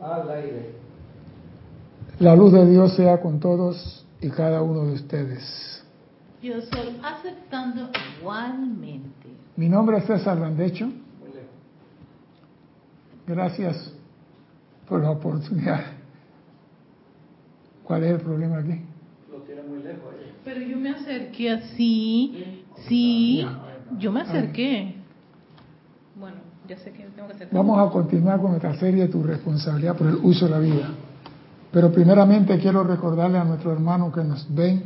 Al aire. La luz de Dios sea con todos y cada uno de ustedes. Yo soy aceptando igualmente. Mi nombre es César Landecho. Muy lejos. Gracias por la oportunidad. ¿Cuál es el problema aquí? Lo tiene muy lejos ahí. Pero yo me acerqué así, sí, yo me acerqué. Bueno, Vamos a continuar con nuestra serie Tu responsabilidad por el uso de la vida. Pero primeramente quiero recordarle a nuestros hermanos que nos ven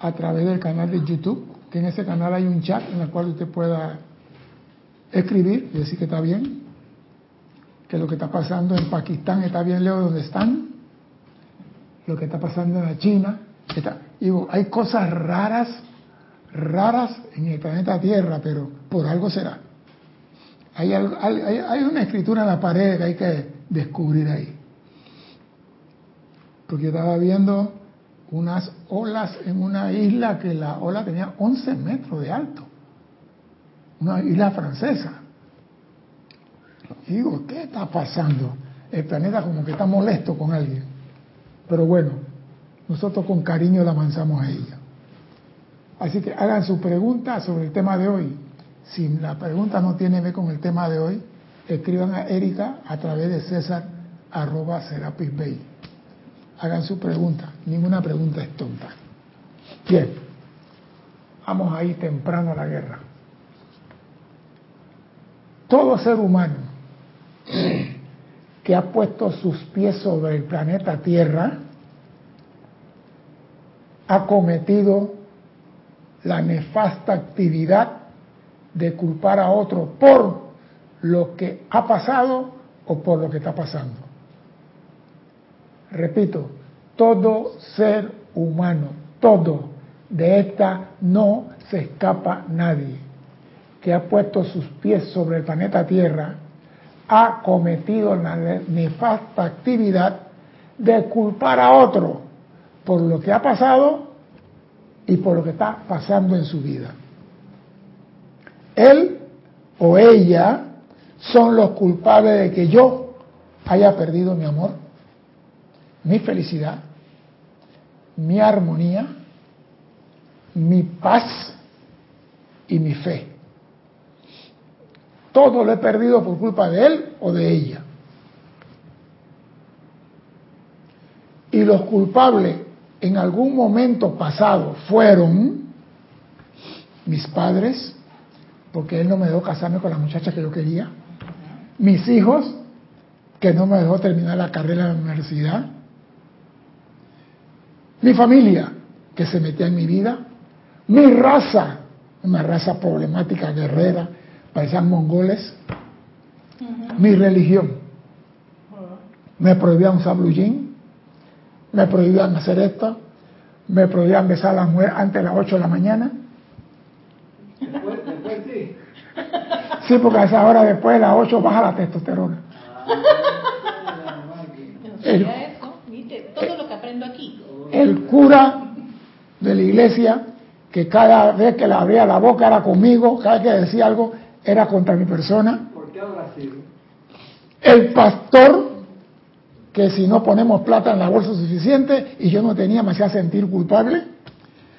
a través del canal de YouTube, que en ese canal hay un chat en el cual usted pueda escribir y decir que está bien, que lo que está pasando en Pakistán está bien de donde están, lo que está pasando en la China. Está, digo, hay cosas raras, raras en el planeta Tierra, pero por algo será. Hay, hay, una escritura en la pared que hay que descubrir ahí. Porque estaba viendo unas olas en una isla que la ola tenía 11 metros de alto. Una isla francesa. Digo, ¿qué está pasando? El planeta como que está molesto con alguien. Pero bueno, nosotros con cariño la avanzamos a ella. Así que hagan su pregunta sobre el tema de hoy. Si la pregunta no tiene que ver con el tema de hoy, escriban a Erika a través de César arroba Serapis Bay. Hagan su pregunta. Ninguna pregunta es tonta. Bien. Vamos ahí temprano a la guerra. Todo ser humano que ha puesto sus pies sobre el planeta Tierra ha cometido la nefasta actividad de culpar a otro por lo que ha pasado o por lo que está pasando. Repito, todo ser humano, todo, de esta no se escapa nadie, que ha puesto sus pies sobre el planeta Tierra, ha cometido la nefasta actividad de culpar a otro por lo que ha pasado y por lo que está pasando en su vida. Él o ella son los culpables de que yo haya perdido mi amor, mi felicidad, mi armonía, mi paz y mi fe. Todo lo he perdido por culpa de él o de ella. Y los culpables en algún momento pasado fueron mis padres, porque él no me dejó casarme con la muchacha que yo quería, mis hijos, que no me dejó terminar la carrera en la universidad, mi familia, que se metía en mi vida, mi raza, una raza problemática, guerrera, parecían mongoles, mi religión, me prohibían usar blue jean, me prohibían hacer esto, me prohibían besar a la mujer antes de las 8 de la mañana, Después, después sí. Sí, porque a esa hora después de las 8 baja la testosterona. El- sabía eso, ¿viste? Todo lo que aprendo aquí. el cura de la iglesia, que cada vez que le abría la boca era conmigo, cada vez que decía algo era contra mi persona. ¿Por qué habrá sido? El pastor, que si no ponemos plata en la bolsa suficiente y yo no tenía, me hacía sentir culpable.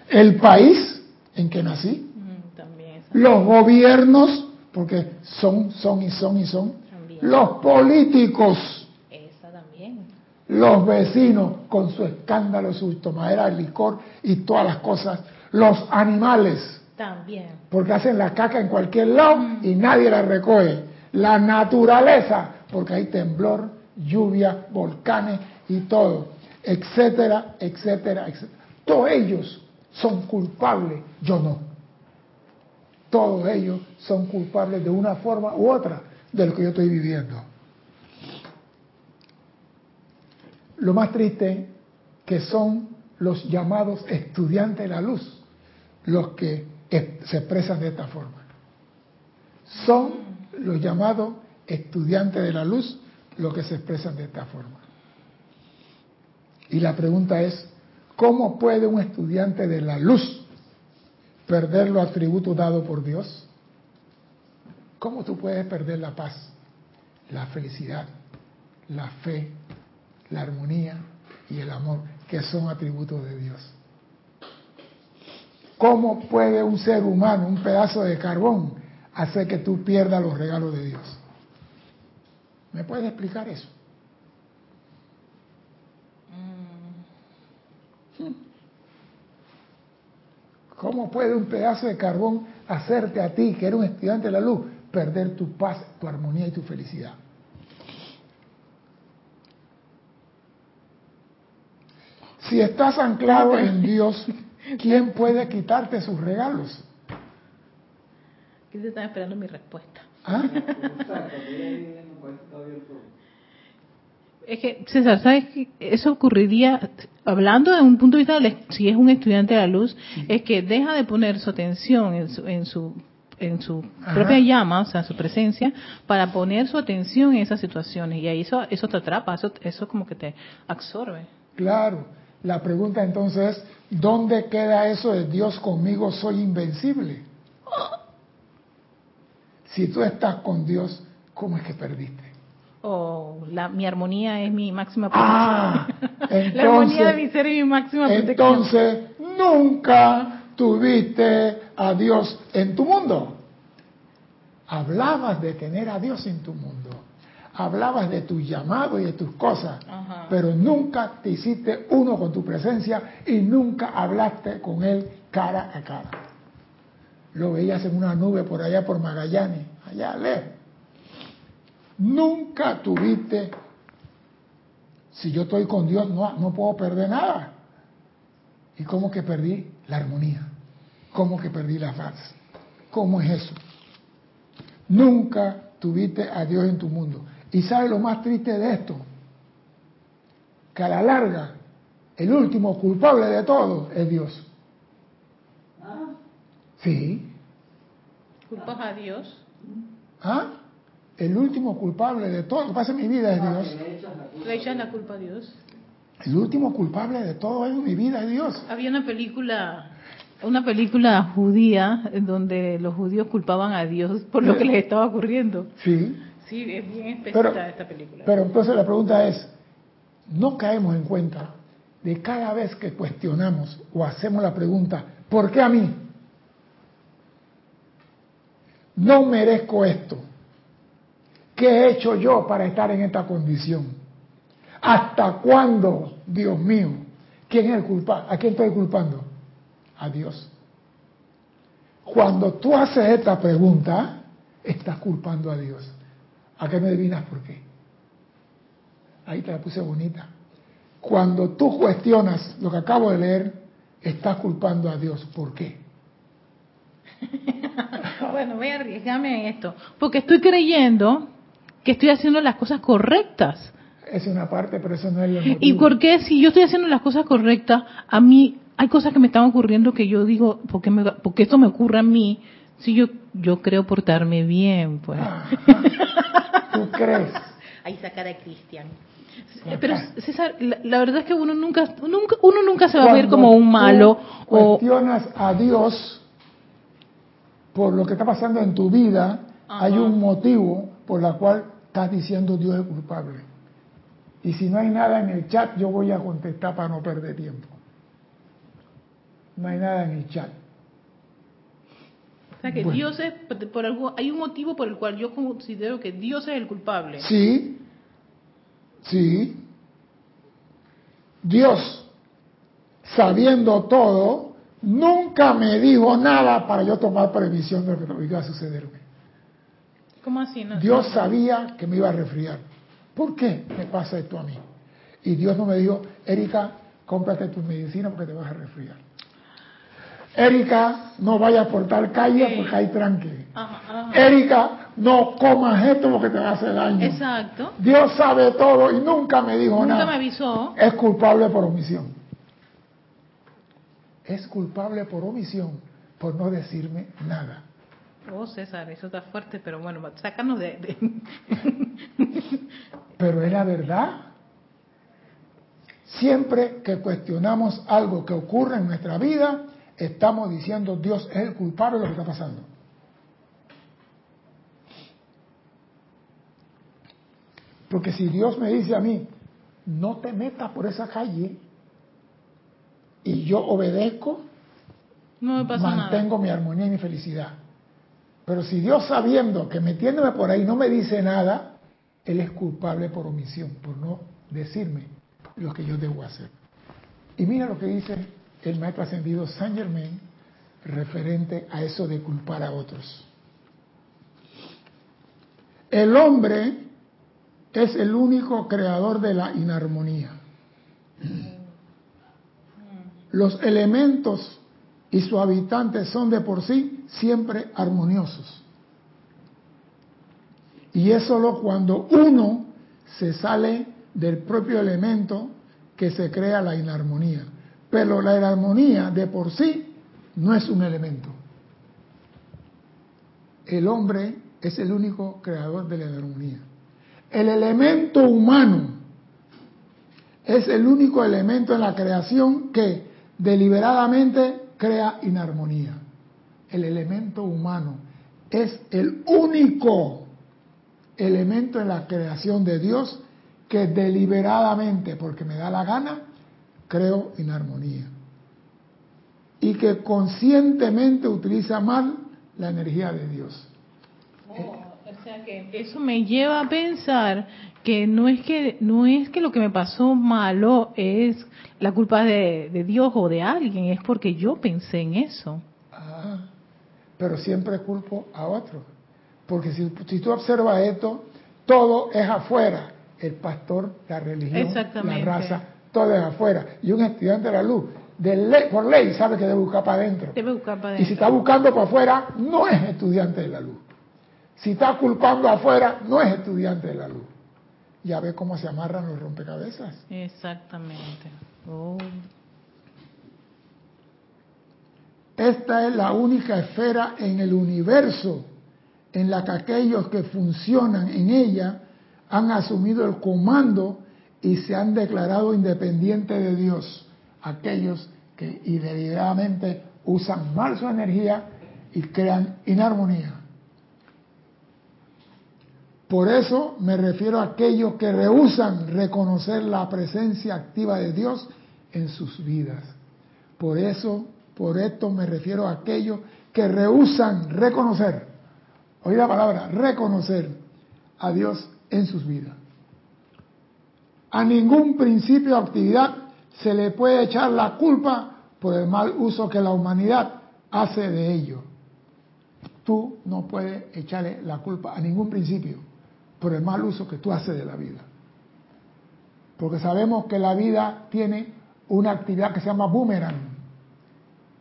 El país en que nací. Mm, También. Los gobiernos, porque son, son y son y son. También. Los políticos. Esa también. los vecinos con su escándalo, su tomadera de licor y todas las cosas, los animales, También. porque hacen la caca en cualquier lado y nadie la recoge, la naturaleza, porque hay temblor, lluvia, volcanes y todo, etcétera, etcétera, etcétera. Todos ellos son culpables, yo no. Todos ellos son culpables de una forma u otra de lo que yo estoy viviendo. Lo más triste que son los llamados estudiantes de la luz los que se expresan de esta forma. Son los llamados estudiantes de la luz los que se expresan de esta forma. Y la pregunta es, ¿cómo puede un estudiante de la luz perder los atributos dados por Dios? ¿Cómo tú puedes perder la paz, la felicidad, la fe, la armonía y el amor, que son atributos de Dios. ¿Cómo puede un ser humano, un pedazo de carbón, hacer que tú pierdas los regalos de Dios? ¿Me puedes explicar eso? ¿Cómo puede un pedazo de carbón hacerte a ti, que eres un estudiante de la luz, perder tu paz, tu armonía y tu felicidad? Si estás anclado en Dios, ¿quién puede quitarte sus regalos? ¿Qué te están esperando mi respuesta? ¿Ah? Es que, César, ¿sabes qué? Eso ocurriría, hablando de un punto de vista, de, si es un estudiante de la luz, es que deja de poner su atención en su, en su, en su propia llama, o sea, su presencia, para poner su atención en esas situaciones. Y ahí eso, eso te atrapa, eso, eso como que te absorbe. Claro. La pregunta entonces es, ¿dónde queda eso de Dios conmigo soy invencible? Si tú estás con Dios, ¿cómo es que perdiste? O la, mi armonía es mi máxima Ah, protección. la armonía de mi entonces, ser es mi máxima protección. entonces nunca tuviste a Dios en tu mundo. Hablabas de tener a Dios en tu mundo. Hablabas de tu llamado y de tus cosas, Ajá. pero nunca te hiciste uno con tu presencia y nunca hablaste con Él cara a cara. Lo veías en una nube por allá por Magallanes, allá lejos. Nunca tuviste, si yo estoy con Dios, no, no puedo perder nada. ¿Y cómo que perdí la armonía? ¿Cómo que perdí la paz? ¿Cómo es eso? Nunca tuviste a Dios en tu mundo. ¿Y sabes lo más triste de esto? Que a la larga, el último culpable de todo es Dios. Sí. ¿Culpas a Dios? ¿Ah? El último culpable de todo lo que pasa en mi vida es Dios. le echas la culpa. ¿Le echas la culpa a Dios? El último culpable de todo en mi vida es Dios. Había una película, una película judía en donde los judíos culpaban a Dios por lo que les estaba ocurriendo. Sí. Sí, es bien específica Pero, esta película. pero entonces la pregunta es, ¿no caemos en cuenta de cada vez que cuestionamos o hacemos la pregunta, ¿por qué a mí? No merezco esto. ¿Qué he hecho yo para estar en esta condición? ¿Hasta cuándo, Dios mío? ¿Quién es el culpable? ¿A quién estoy culpando? A Dios. Cuando tú haces esta pregunta, estás culpando a Dios. ¿A qué me adivinas por qué? Ahí te la puse bonita. Cuando tú cuestionas lo que acabo de leer, estás culpando a Dios. ¿Por qué? bueno, voy a arriesgarme en esto. Porque estoy creyendo que estoy haciendo las cosas correctas. Es una parte, pero eso no es lo motivo. ¿Y por qué si yo estoy haciendo las cosas correctas, a mí hay cosas que me están ocurriendo que yo digo, ¿por qué, me, por qué esto me ocurre a mí? Si yo, yo creo portarme bien, pues. Ajá. ¿Tú crees? Ahí sacar a Cristian. Ajá. Pero César, la, la verdad es que uno nunca, nunca, uno nunca se va a ver como un tú malo o cuestionas a Dios por lo que está pasando en tu vida, Ajá. hay un motivo por la cual estás diciendo Dios es culpable. Y si no hay nada en el chat, yo voy a contestar para no perder tiempo. No hay nada en el chat. O sea que Bueno. Dios es, por algo, hay un motivo por el cual yo considero que Dios es el culpable. Sí, sí. Dios, sabiendo todo, nunca me dijo nada para yo tomar previsión de lo que iba a sucederme. ¿Cómo así? No, Dios no. sabía que me iba a resfriar. ¿Por qué me pasa esto a mí? Y Dios no me dijo, Erika, cómprate tu medicina porque te vas a resfriar. Erika, no vayas por tal calle Sí. porque hay tranque. Ajá, ajá. Erika, no comas esto porque te va a hacer daño. Exacto. Dios sabe todo y nunca me dijo Nunca nada. me avisó. Es culpable por omisión. Es culpable por omisión, por no decirme nada. Oh, César, eso está fuerte, pero bueno, sácanos de... de- Pero es la verdad. Siempre que cuestionamos algo que ocurre en nuestra vida, estamos diciendo Dios es el culpable de lo que está pasando. Porque si Dios me dice a mí, no te metas por esa calle, y yo obedezco, No me pasa mantengo mi armonía y mi felicidad. Pero si Dios sabiendo que metiéndome por ahí no me dice nada, Él es culpable por omisión, por no decirme lo que yo debo hacer. Y mira lo que dice el maestro ascendido Saint Germain referente a eso de culpar a otros. El hombre es el único creador de la inarmonía. Los elementos y sus habitantes son de por sí siempre armoniosos. Y es solo cuando uno se sale del propio elemento que se crea la inarmonía. Pero la inarmonía de por sí no es un elemento. El hombre es el único creador de la inarmonía. El elemento humano es el único elemento en la creación que deliberadamente crea inarmonía. El elemento humano es el único elemento en la creación de Dios que deliberadamente, porque me da la gana, creo inarmonía. Y que conscientemente utiliza mal la energía de Dios. Oh, o sea que eso me lleva a pensar que no es que no es que lo que me pasó malo es la culpa de, de Dios o de alguien, es porque yo pensé en eso. Pero siempre culpo a otro. Porque si, si tú observas esto, todo es afuera. El pastor, la religión, la raza, todo es afuera. Y un estudiante de la luz, de ley, por ley, sabe que debe buscar para adentro. Debe buscar para adentro. Y si está buscando para afuera, no es estudiante de la luz. Si está culpando afuera, no es estudiante de la luz. Ya ve cómo se amarran los rompecabezas. Exactamente. Oh. Esta es la única esfera en el universo en la que aquellos que funcionan en ella han asumido el comando y se han declarado independientes de Dios. Aquellos que deliberadamente usan mal su energía y crean inarmonía. Por eso me refiero a aquellos que rehusan reconocer la presencia activa de Dios en sus vidas. Por eso, por esto me refiero a aquellos que rehusan reconocer, oí la palabra, reconocer a Dios en sus vidas. A ningún principio de actividad se le puede echar la culpa por el mal uso que la humanidad hace de ello. Tú no puedes echarle la culpa a ningún principio por el mal uso que tú haces de la vida. Porque sabemos que la vida tiene una actividad que se llama boomerang,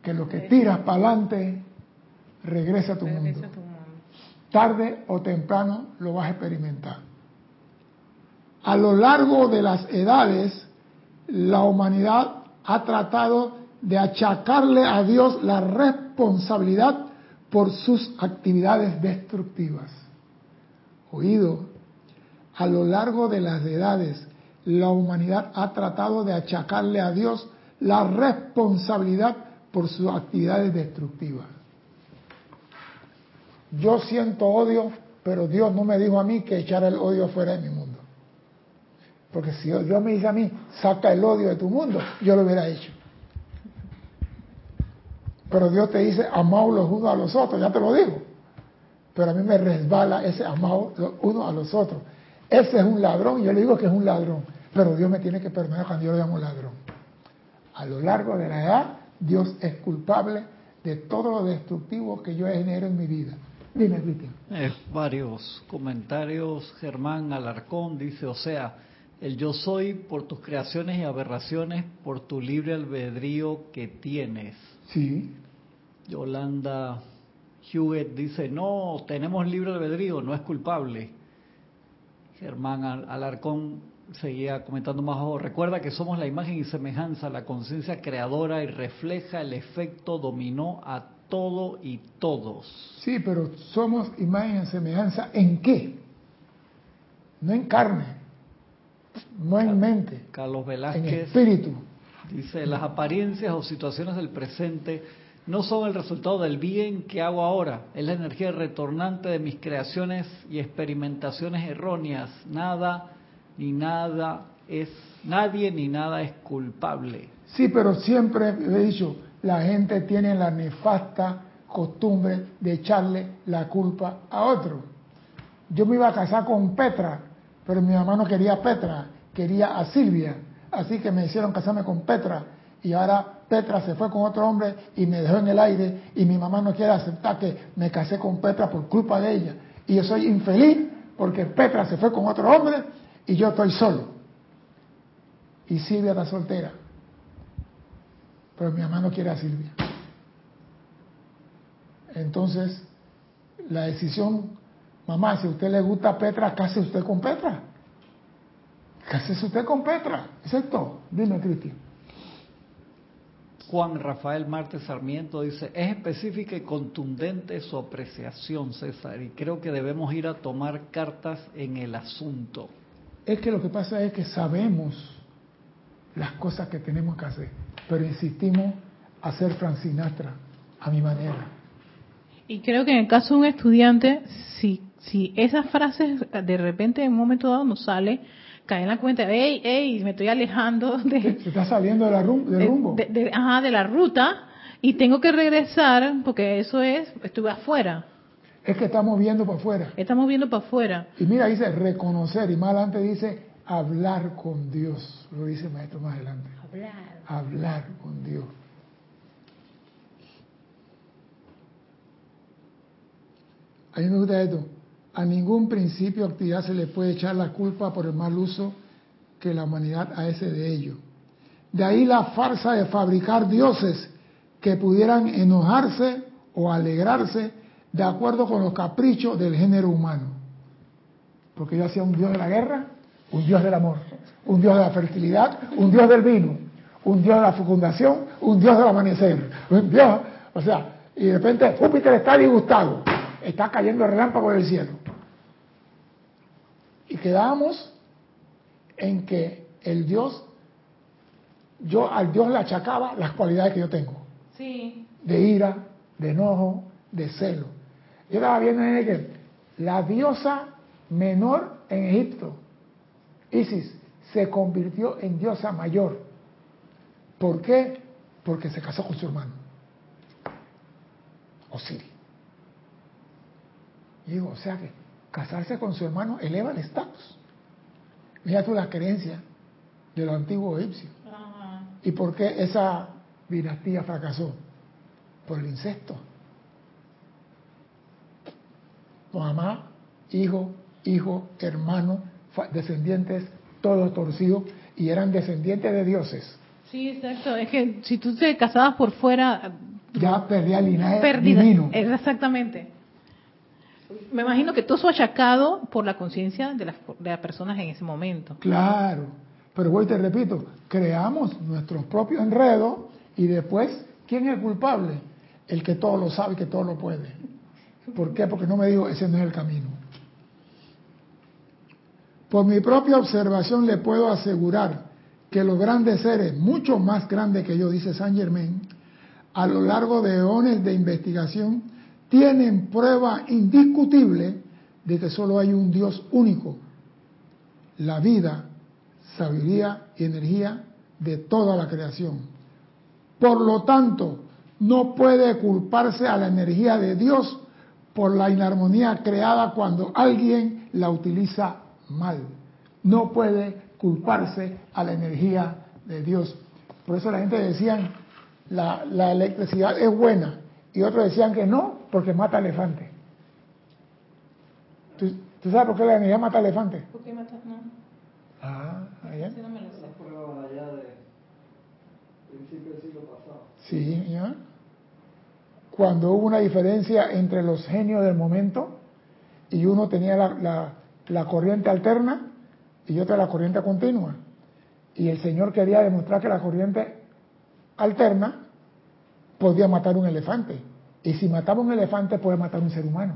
que lo que tiras para adelante regresa a tu mundo. Tarde o temprano lo vas a experimentar. A lo largo de las edades, la humanidad ha tratado de achacarle a Dios la responsabilidad por sus actividades destructivas. Oído, a lo largo de las edades, la humanidad ha tratado de achacarle a Dios la responsabilidad por sus actividades destructivas. Yo siento odio, pero Dios no me dijo a mí que echara el odio fuera de mi mundo. Porque si Dios me dice a mí, saca el odio de tu mundo, yo lo hubiera hecho. Pero Dios te dice, amaos los unos a los otros, ya te lo digo. Pero a mí me resbala ese amaos los unos a los otros. Ese es un ladrón, yo le digo que es un ladrón, pero Dios me tiene que perdonar cuando yo le llamo ladrón. A lo largo de la edad, Dios es culpable de todo lo destructivo que yo genero en mi vida. Dime, Cristian. Eh, varios comentarios. Germán Alarcón dice, o sea, el yo soy por tus creaciones y aberraciones, por tu libre albedrío que tienes. Sí. Yolanda Hewitt dice, no, tenemos libre albedrío, no es culpable. Germán Alarcón seguía comentando más abajo, recuerda que somos la imagen y semejanza, la conciencia creadora y refleja el efecto dominó a todo y todos. Sí, pero somos imagen y semejanza en qué? No en carne, no en mente, Carlos Velázquez en espíritu. Dice, las apariencias o situaciones del presente no son el resultado del bien que hago ahora, es la energía retornante de mis creaciones y experimentaciones erróneas. Nada ni nada es, nadie ni nada es culpable. Sí, pero siempre he dicho, la gente tiene la nefasta costumbre de echarle la culpa a otro. Yo me iba a casar con Petra, pero mi mamá no quería a Petra, quería a Silvia. Así que me hicieron casarme con Petra y ahora Petra se fue con otro hombre y me dejó en el aire y mi mamá no quiere aceptar que me casé con Petra por culpa de ella. Y yo soy infeliz porque Petra se fue con otro hombre y yo estoy solo. Y Silvia está soltera. Pero mi mamá no quiere a Silvia. Entonces, la decisión, mamá, si a usted le gusta Petra, case usted con Petra. Cásese usted con Petra. ¿Exacto? Dime, Cristian. Juan Rafael Martes Sarmiento dice, es específica y contundente su apreciación, César, y creo que debemos ir a tomar cartas en el asunto. Es que lo que pasa es que sabemos las cosas que tenemos que hacer, pero insistimos a hacer Francinatra a mi manera. Y creo que en el caso de un estudiante, si, si esas frases de repente en un momento dado nos sale, cae en la cuenta, hey, hey, me estoy alejando de... Se está saliendo de la rum- del rumbo. de, de- ajá, de la ruta y tengo que regresar porque eso es, estuve afuera, Es que estamos viendo para afuera. estamos viendo para afuera. Y mira, dice reconocer, y más adelante dice hablar con Dios. Lo dice el maestro más adelante. Hablar. Hablar con Dios. A mí me gusta esto. A ningún principio o actividad se le puede echar la culpa por el mal uso que la humanidad hace de ello. De ahí la farsa de fabricar dioses que pudieran enojarse o alegrarse de acuerdo con los caprichos del género humano. Porque yo hacía un dios de la guerra, un dios del amor, un dios de la fertilidad, un dios del vino, un dios de la fecundación, un dios del amanecer, un dios, o sea, y de repente Júpiter está disgustado, está cayendo el relámpago del cielo. Y quedamos en que el dios, yo al dios le achacaba las cualidades que yo tengo Sí. de ira, de enojo, de celo. Yo estaba viendo en que la diosa menor en Egipto, Isis, se convirtió en diosa mayor. ¿Por qué? Porque se casó con su hermano, Osiris. Y digo, o sea que casarse con su hermano eleva el estatus. Mira tú la creencia de los antiguos egipcios. ¿Y por qué esa dinastía fracasó? Por el incesto. Mamá, hijo, hijo, hermano, descendientes, todos torcidos, y eran descendientes de dioses. Sí, exacto. Es que si tú te casabas por fuera, Ya perdía el linaje perdida. divino. Exactamente. Me imagino que todo eso achacado por la conciencia de las, de las personas en ese momento. Claro. Pero voy te repito, creamos nuestros propios enredos y después, ¿quién es el culpable? El que todo lo sabe y que todo lo puede. ¿Por qué? Porque no me digo, ese no es el camino. Por mi propia observación le puedo asegurar que los grandes seres, mucho más grandes que yo, dice Saint Germain, a lo largo de eones de investigación, tienen prueba indiscutible de que solo hay un Dios único, la vida, sabiduría y energía de toda la creación. Por lo tanto, no puede culparse a la energía de Dios por la inarmonía creada cuando alguien la utiliza mal. No puede culparse a la energía de Dios. Por eso la gente decía, la, la electricidad es buena, y otros decían que no, porque mata elefante. ¿Tú, tú sabes por qué la energía mata elefante? ¿Por qué matas? No, Ah, allá. no me lo sé. prueba allá de principio del siglo pasado. Sí, ¿ya? Cuando hubo una diferencia entre los genios del momento y uno tenía la, corriente alterna y otro la corriente continua. Y el Señor quería demostrar que la corriente alterna podía matar un elefante. Y si mataba un elefante puede matar un ser humano.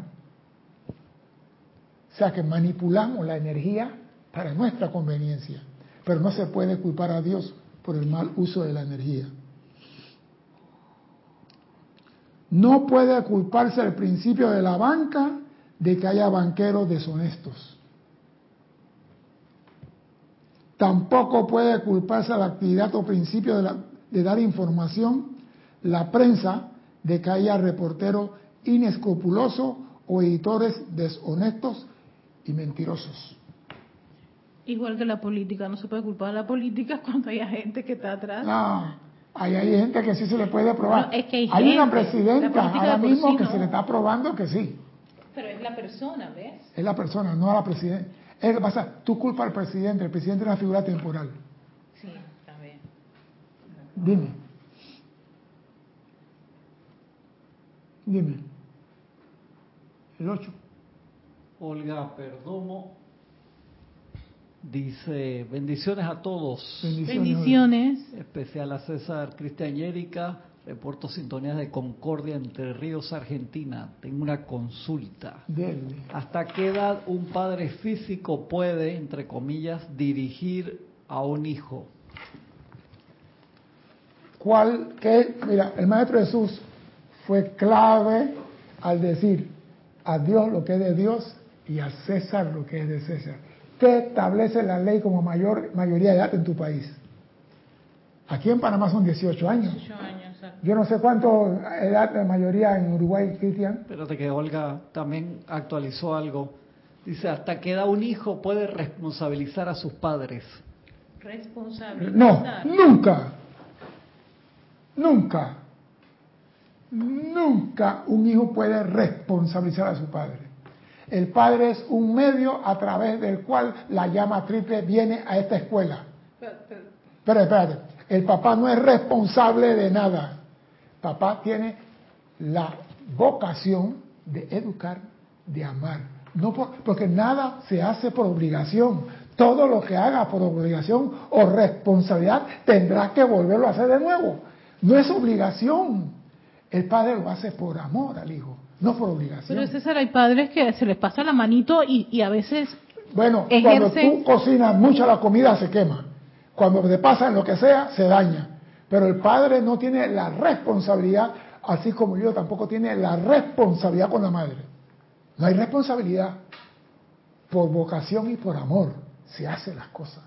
O sea que manipulamos la energía para nuestra conveniencia. Pero no se puede culpar a Dios por el mal uso de la energía. No puede culparse al principio de la banca de que haya banqueros deshonestos. Tampoco puede culparse a la actividad o principio de, la- de dar información la prensa de que haya reporteros inescrupulosos o editores deshonestos y mentirosos. Igual que la política, no se puede culpar a la política cuando haya gente que está atrás. No, ahí hay gente que sí se le puede probar. No, es que hay una gente. Presidenta ahora mismo sí que no. se le está probando que sí. Pero es la persona, ¿ves? Es la persona, no a la presidenta. Es lo que pasa, tú culpas al presidente, el presidente es una figura temporal. Sí, bien. Dime. Dime. El 8. Olga Perdomo dice, bendiciones a todos. Bendiciones. Bendiciones. Especial a César Cristian y Erika. Reporto sintonías de Concordia entre Ríos, Argentina. Tengo una consulta. Dele. ¿Hasta qué edad un padre físico puede, entre comillas, dirigir a un hijo? ¿Cuál? ¿Qué? Mira, el Maestro Jesús fue clave al decir a Dios lo que es de Dios y a César lo que es de César. ¿Qué establece la ley como mayor mayoría de edad en tu país? Aquí en Panamá son 18 años. 18 años. Yo no sé cuánto edad de mayoría en Uruguay, Cristian. Espérate que Olga también actualizó algo. Dice, ¿hasta qué edad un hijo puede responsabilizar a sus padres? Responsabilidad. No, nunca. Nunca. Nunca un hijo puede responsabilizar a su padre. El padre es un medio a través del cual la llama triple viene a esta escuela. Pero espérate, el papá no es responsable de nada. Papá tiene la vocación de educar, de amar. No por- porque nada se hace por obligación. Todo lo que haga por obligación o responsabilidad tendrá que volverlo a hacer de nuevo. No es obligación. El padre lo hace por amor al hijo, no por obligación. Pero César, hay padres que se les pasa la manito y, y a veces Bueno, cuando tú cocinas mucho la comida se quema. Cuando te pasa lo que sea, se daña. Pero el padre no tiene la responsabilidad, así como yo tampoco tiene la responsabilidad con la madre. No hay responsabilidad. Por vocación y por amor se hacen las cosas,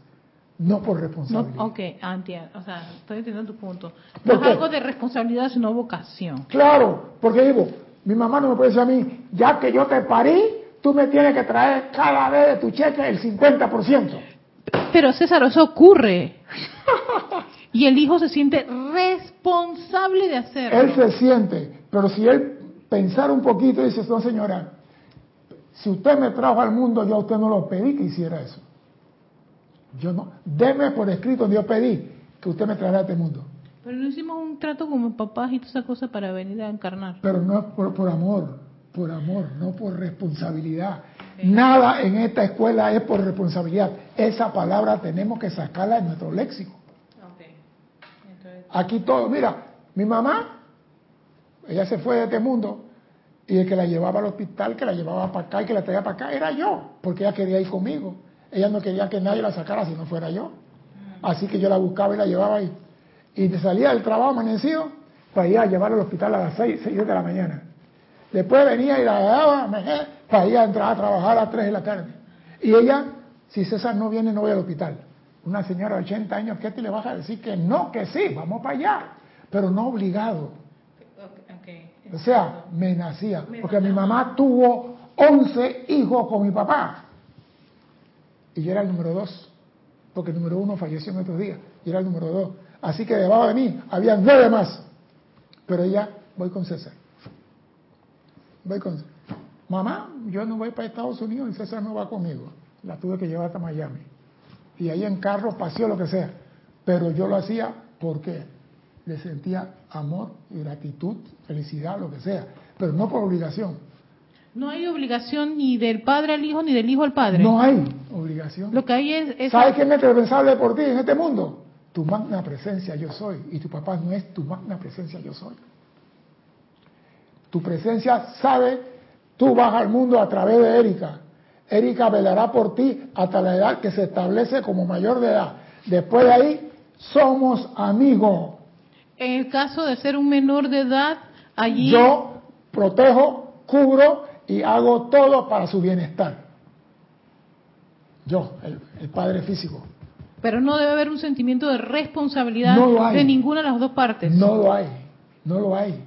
no por no, responsabilidad. ok, ah, entiendo, o sea, estoy entendiendo tu punto. ¿Por No es algo de responsabilidad, sino vocación. Claro, porque digo, mi mamá no me puede decir a mí, ya que yo te parí, tú me tienes que traer cada vez de tu cheque el 50%. Pero César, eso ocurre. Y el hijo se siente responsable de hacerlo. Él se siente, pero si él pensara un poquito y dice, no señora, si usted me trajo al mundo, yo a usted no lo pedí que hiciera eso. Yo no, deme por escrito, yo pedí que usted me trajera a este mundo. Pero no hicimos un trato como papás y toda esa cosa para venir a encarnar. Pero no es por, por amor, por amor, no por responsabilidad. Nada en esta escuela es por responsabilidad. Esa palabra tenemos que sacarla de nuestro léxico. Entonces, Aquí todo, mira, mi mamá, ella se fue de este mundo y el que la llevaba al hospital, que la llevaba para acá y que la traía para acá era yo, porque ella quería ir conmigo. Ella no quería que nadie la sacara si no fuera yo. Así que yo la buscaba y la llevaba ahí. Y te salía del trabajo amanecido para ir a llevar al hospital a las 6, 6 de la mañana. Después venía y la daba para ir a entrar a trabajar a las 3 de la tarde. Y ella, si César no viene, no voy al hospital. Una señora de 80 años, ¿qué te le vas a decir? Que no, que sí, vamos para allá. Pero no obligado. O sea, me nacía. Porque mi mamá tuvo 11 hijos con mi papá. Y yo era el número dos. Porque el número uno falleció en estos días. Y era el número dos. Así que debajo de mí había nueve más. Pero ella, voy con César. Voy con Mamá, yo no voy para Estados Unidos y César no va conmigo. La tuve que llevar hasta Miami. Y ahí en carro, paseo, lo que sea. Pero yo lo hacía porque le sentía amor, gratitud, felicidad, lo que sea. Pero no por obligación. no hay obligación ni del padre al hijo ni del hijo al padre. No hay obligación. Lo que hay es... es ¿Sabes quién es responsable por ti en este mundo? Tu magna presencia yo soy. Y tu papá no es tu magna presencia yo soy. Tu presencia sabe, tú vas al mundo a través de Erika. Erika velará por ti hasta la edad que se establece como mayor de edad. Después de ahí, somos amigos. En el caso de ser un menor de edad, allí... Yo protejo, cubro y hago todo para su bienestar. Yo, el, el padre físico. Pero no debe haber un sentimiento de responsabilidad No de ninguna de las dos partes. No lo hay, no lo hay.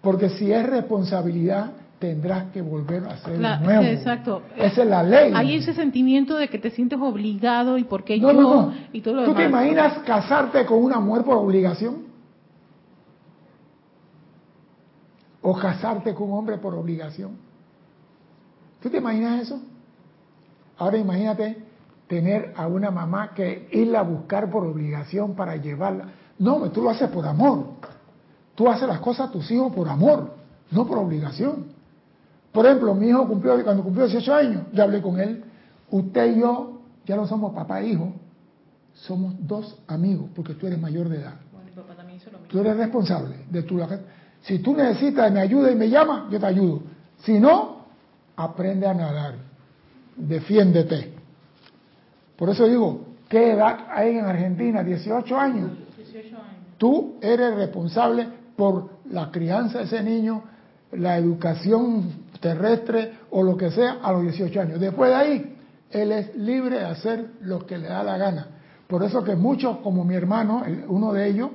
Porque si es responsabilidad, tendrás que volver a hacer La- de nuevo. exacto. Esa es la ley. Hay ese sentimiento de que te sientes obligado y porque no, yo no, no. y todo lo ¿Tú te imaginas casarte con una mujer por obligación? ¿O casarte con un hombre por obligación? ¿Tú te imaginas eso? Ahora imagínate tener a una mamá que irla a buscar por obligación para llevarla. No, tú lo haces por amor. Tú haces las cosas a tus hijos por amor, no por obligación. Por ejemplo, mi hijo cumplió, cuando cumplió 18 años, yo hablé con él. Usted y yo ya no somos papá e hijo, somos dos amigos, porque tú eres mayor de edad. Bueno, mi papá también hizo lo mismo. Tú eres responsable de tu Si tú necesitas me ayuda y me llama, yo te ayudo. Si no, aprende a nadar. Defiéndete. Por eso digo, ¿qué edad hay en Argentina? 18 años. 18 años. Tú eres responsable por la crianza de ese niño, la educación terrestre o lo que sea a los 18 años. Después de ahí, él es libre de hacer lo que le da la gana. Por eso que muchos, como mi hermano, uno de ellos,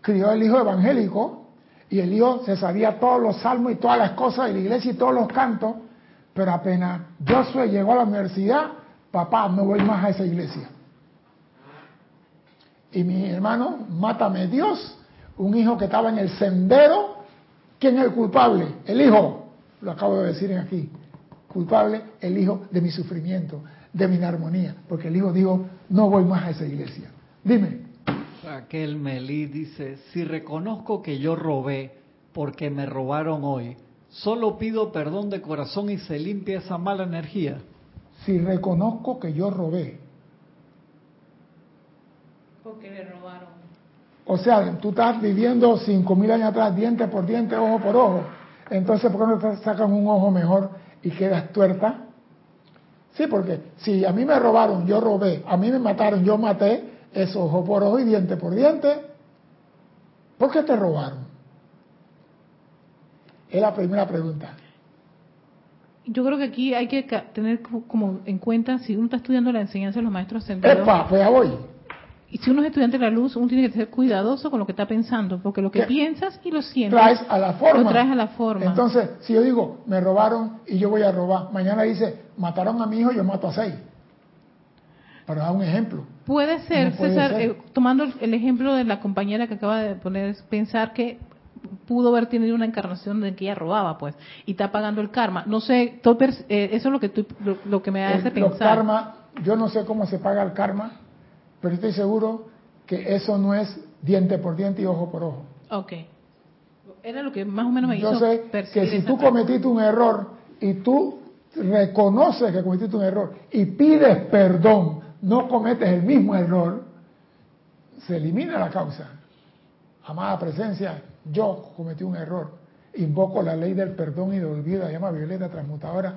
crió el hijo evangélico y el hijo se sabía todos los salmos y todas las cosas de la iglesia y todos los cantos, pero apenas Josué llegó a la universidad, papá, no voy más a esa iglesia. Y mi hermano, mátame Dios, un hijo que estaba en el sendero, ¿quién es el culpable? El hijo, lo acabo de decir aquí, culpable el hijo de mi sufrimiento, de mi inarmonía, porque el hijo dijo, no voy más a esa iglesia. Dime, Raquel Melí dice, si reconozco que yo robé porque me robaron hoy, solo pido perdón de corazón y se limpia esa mala energía. Si reconozco que yo robé, Porque le robaron. o sea, tú estás viviendo cinco mil años atrás, diente por diente, ojo por ojo, entonces ¿por qué no te sacan un ojo mejor y quedas tuerta? Sí, porque si a mí me robaron, yo robé, a mí me mataron, yo maté, es ojo por ojo y diente por diente. ¿Por qué te robaron? Es la primera pregunta. Yo creo que aquí hay que tener co- como en cuenta, si uno está estudiando la enseñanza de los maestros ascendidos, ¡Epa! Pues ya voy. y si uno es estudiante de la luz, uno tiene que ser cuidadoso con lo que está pensando, porque lo que ¿Qué? piensas y lo sientes, Traes a la forma. lo traes a la forma. Entonces, si yo digo, me robaron y yo voy a robar, mañana dice, mataron a mi hijo, yo mato a seis. Para dar un ejemplo. Puede ser, No puede César, ser. eh, tomando el- ejemplo de la compañera que acaba de poner, pensar que pudo haber tenido una encarnación de que ella robaba, pues, y está pagando el karma. No sé, pers- eh, eso es lo que, estoy- lo, lo que me hace El- los pensar. karma, yo no sé cómo se paga el karma, pero estoy seguro que eso no es diente por diente y ojo por ojo. Ok. Era lo que más o menos me Yo hizo sé que si tú cometiste un error y tú reconoces que cometiste un error y pides perdón, no cometes el mismo error, se elimina la causa. Amada presencia, yo cometí un error. Invoco la ley del perdón y del olvido, la llama violeta transmutadora,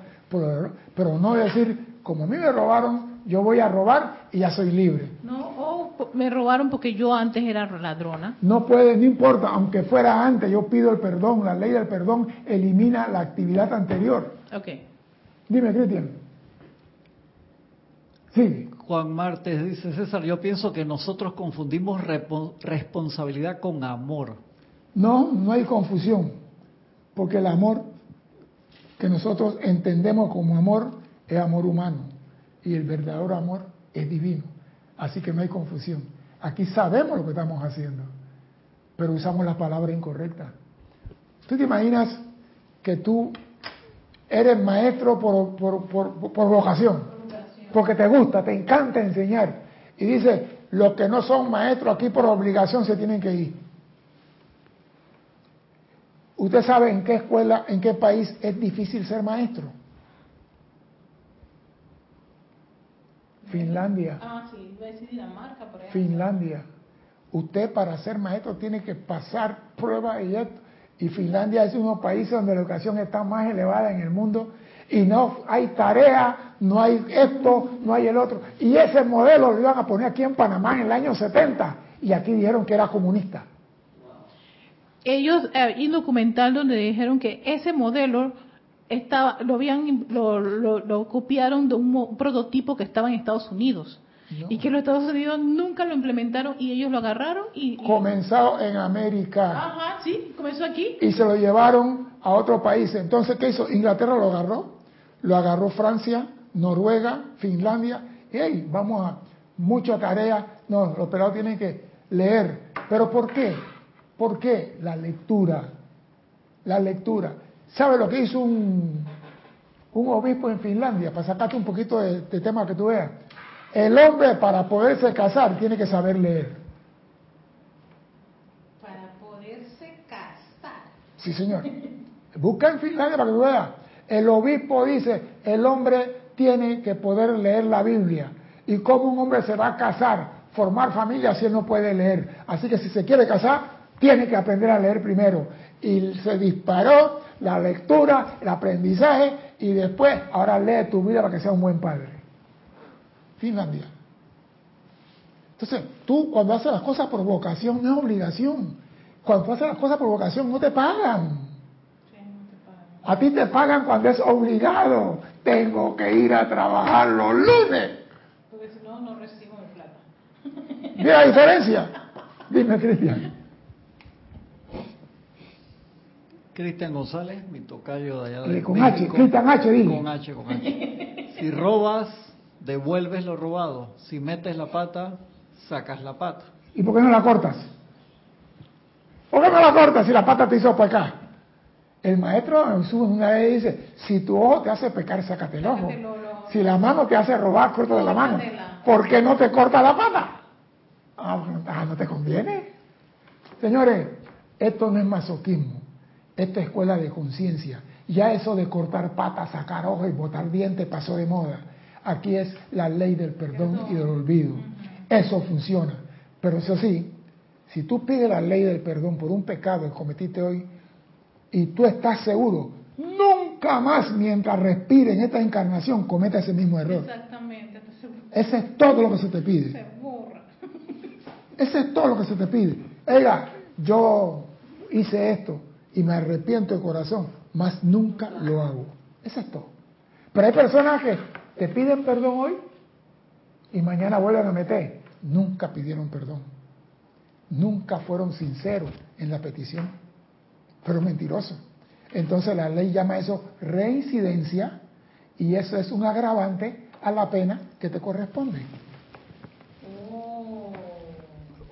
pero no decir, como a mí me robaron, yo voy a robar y ya soy libre. No, o po- me robaron porque yo antes era ladrona. No puede, no importa, aunque fuera antes, yo pido el perdón, la ley del perdón elimina la actividad anterior. Ok. Dime, Cristian. Sí, Juan Martes dice, César, yo pienso que nosotros confundimos responsabilidad con amor. No, no hay confusión, porque el amor que nosotros entendemos como amor es amor humano y el verdadero amor es divino. Así que no hay confusión. Aquí sabemos lo que estamos haciendo, pero usamos las palabras incorrectas. ¿Tú te imaginas que tú eres maestro por, por, por, por vocación? Porque te gusta, te encanta enseñar. Y dice, los que no son maestros aquí por obligación se tienen que ir. ¿Usted sabe en qué escuela, en qué país es difícil ser maestro? Finlandia. Ah, sí, iba a decir Dinamarca, por ejemplo. Finlandia. Usted para ser maestro tiene que pasar pruebas y esto. Y Finlandia es uno de los países donde la educación está más elevada en el mundo y no hay tarea, no hay esto, no hay el otro. Y ese modelo lo iban a poner aquí en Panamá en el año 70 y aquí dijeron que era comunista. Ellos, eh, documental donde dijeron que ese modelo estaba, lo habían, lo, lo- lo copiaron de un, prototipo que estaba en Estados Unidos. No. Y que los Estados Unidos nunca lo implementaron y ellos lo agarraron y... y- Comenzado en América Ajá, sí, comenzó aquí. y se lo llevaron a otro país. Entonces, ¿qué hizo? Inglaterra lo agarró, lo agarró Francia, Noruega, Finlandia. ¡Ey! Vamos a mucha tarea. No, los pelados tienen que leer. ¿Pero por qué? ¿Por qué? La lectura. La lectura. ¿Sabe lo que hizo un, un obispo en Finlandia? Para sacarte un poquito de, de tema que tú veas. El hombre para poderse casar tiene que saber leer. Para poderse casar. Sí, señor. Busca en Finlandia para que tú veas. El obispo dice, el hombre tiene que poder leer la Biblia. ¿Y cómo un hombre se va a casar, formar familia si él no puede leer? Así que si se quiere casar, tiene que aprender a leer primero. Y se disparó la lectura, el aprendizaje, y después, ahora lee tu vida para que sea un buen padre. Finlandia. Entonces, tú cuando haces las cosas por vocación, no es obligación. Cuando haces las cosas por vocación, no te pagan. A ti te pagan cuando es obligado. Tengo que ir a trabajar los lunes. Porque si no, no recibo mi plata. ¿Ve la diferencia? Dime, Cristian. Cristian González, mi tocayo de allá Eh, de con H. Cristian H, dile. Con H, con H. Si robas, devuelves lo robado. Si metes la pata, sacas la pata. ¿Y por qué no la cortas? ¿Por qué no la cortas si la pata te hizo pecar? El maestro en su una vez dice, si tu ojo te hace pecar, sácate el ojo. Si la mano te hace robar, corta de la mano. ¿Por qué no te corta la pata? Ah, ah, no te conviene. Señores, esto no es masoquismo. Esto es escuela de conciencia. Ya eso de cortar patas, sacar ojos y botar dientes pasó de moda. Aquí es la ley del perdón y del olvido. Eso funciona. Pero eso sí, si tú pides la ley del perdón por un pecado que cometiste hoy y tú estás seguro, nunca más mientras respire en esta encarnación cometa ese mismo error. Exactamente, Ese es todo lo que se te pide. se borra. Ese es todo lo que se te pide. Oiga, yo hice esto y me arrepiento de corazón, más nunca lo hago. Eso es todo. Pero hay personas que te piden perdón hoy y mañana vuelven a meter. Nunca pidieron perdón. Nunca fueron sinceros en la petición. Fueron mentirosos. Entonces la ley llama eso reincidencia y eso es un agravante a la pena que te corresponde. Oh,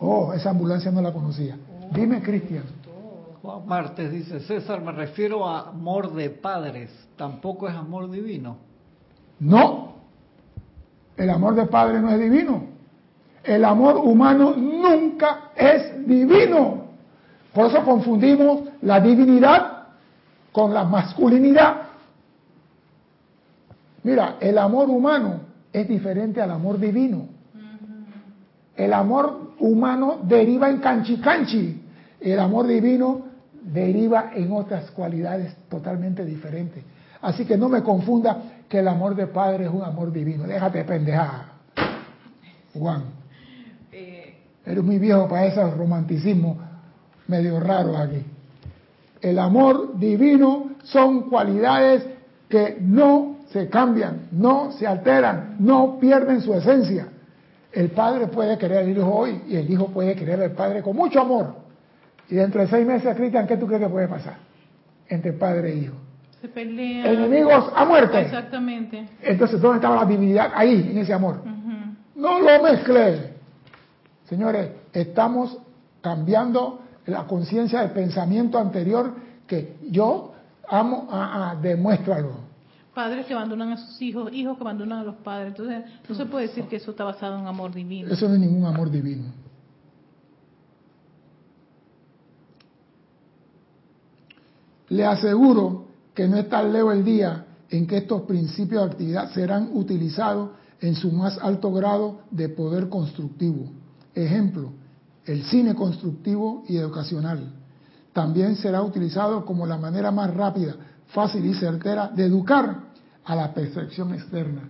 Oh, esa ambulancia no la conocía. Dime, Cristian. Juan Martes dice, César, me refiero a amor de padres. Tampoco es amor divino. No. El amor de padre no es divino. El amor humano nunca es divino. Por eso confundimos la divinidad con la masculinidad. Mira, el amor humano es diferente al amor divino. El amor humano deriva en canchi canchi. El amor divino deriva en otras cualidades totalmente diferentes. Así que no me confunda que el amor de padre es un amor divino. Déjate de pendejada. Juan, eh, eres muy viejo para ese romanticismo medio raro aquí. El amor divino son cualidades que no se cambian, no se alteran, no pierden su esencia. El padre puede querer al hijo hoy y el hijo puede querer al padre con mucho amor. Y dentro de seis meses, Cristian, ¿qué tú crees que puede pasar entre padre e hijo? se pelea. Enemigos a muerte. Exactamente. Entonces, ¿dónde estaba la divinidad? Ahí, en ese amor. No lo mezcle. Señores, estamos cambiando la conciencia del pensamiento anterior que yo amo, a, a, demuéstralo. Padres que abandonan a sus hijos, hijos que abandonan a los padres. Entonces, no se puede decir que eso está basado en amor divino. Eso no es ningún amor divino. Le aseguro que no está lejos el día en que estos principios de actividad serán utilizados en su más alto grado de poder constructivo. Ejemplo, el cine constructivo y educacional. También será utilizado como la manera más rápida, fácil y certera de educar a la percepción externa.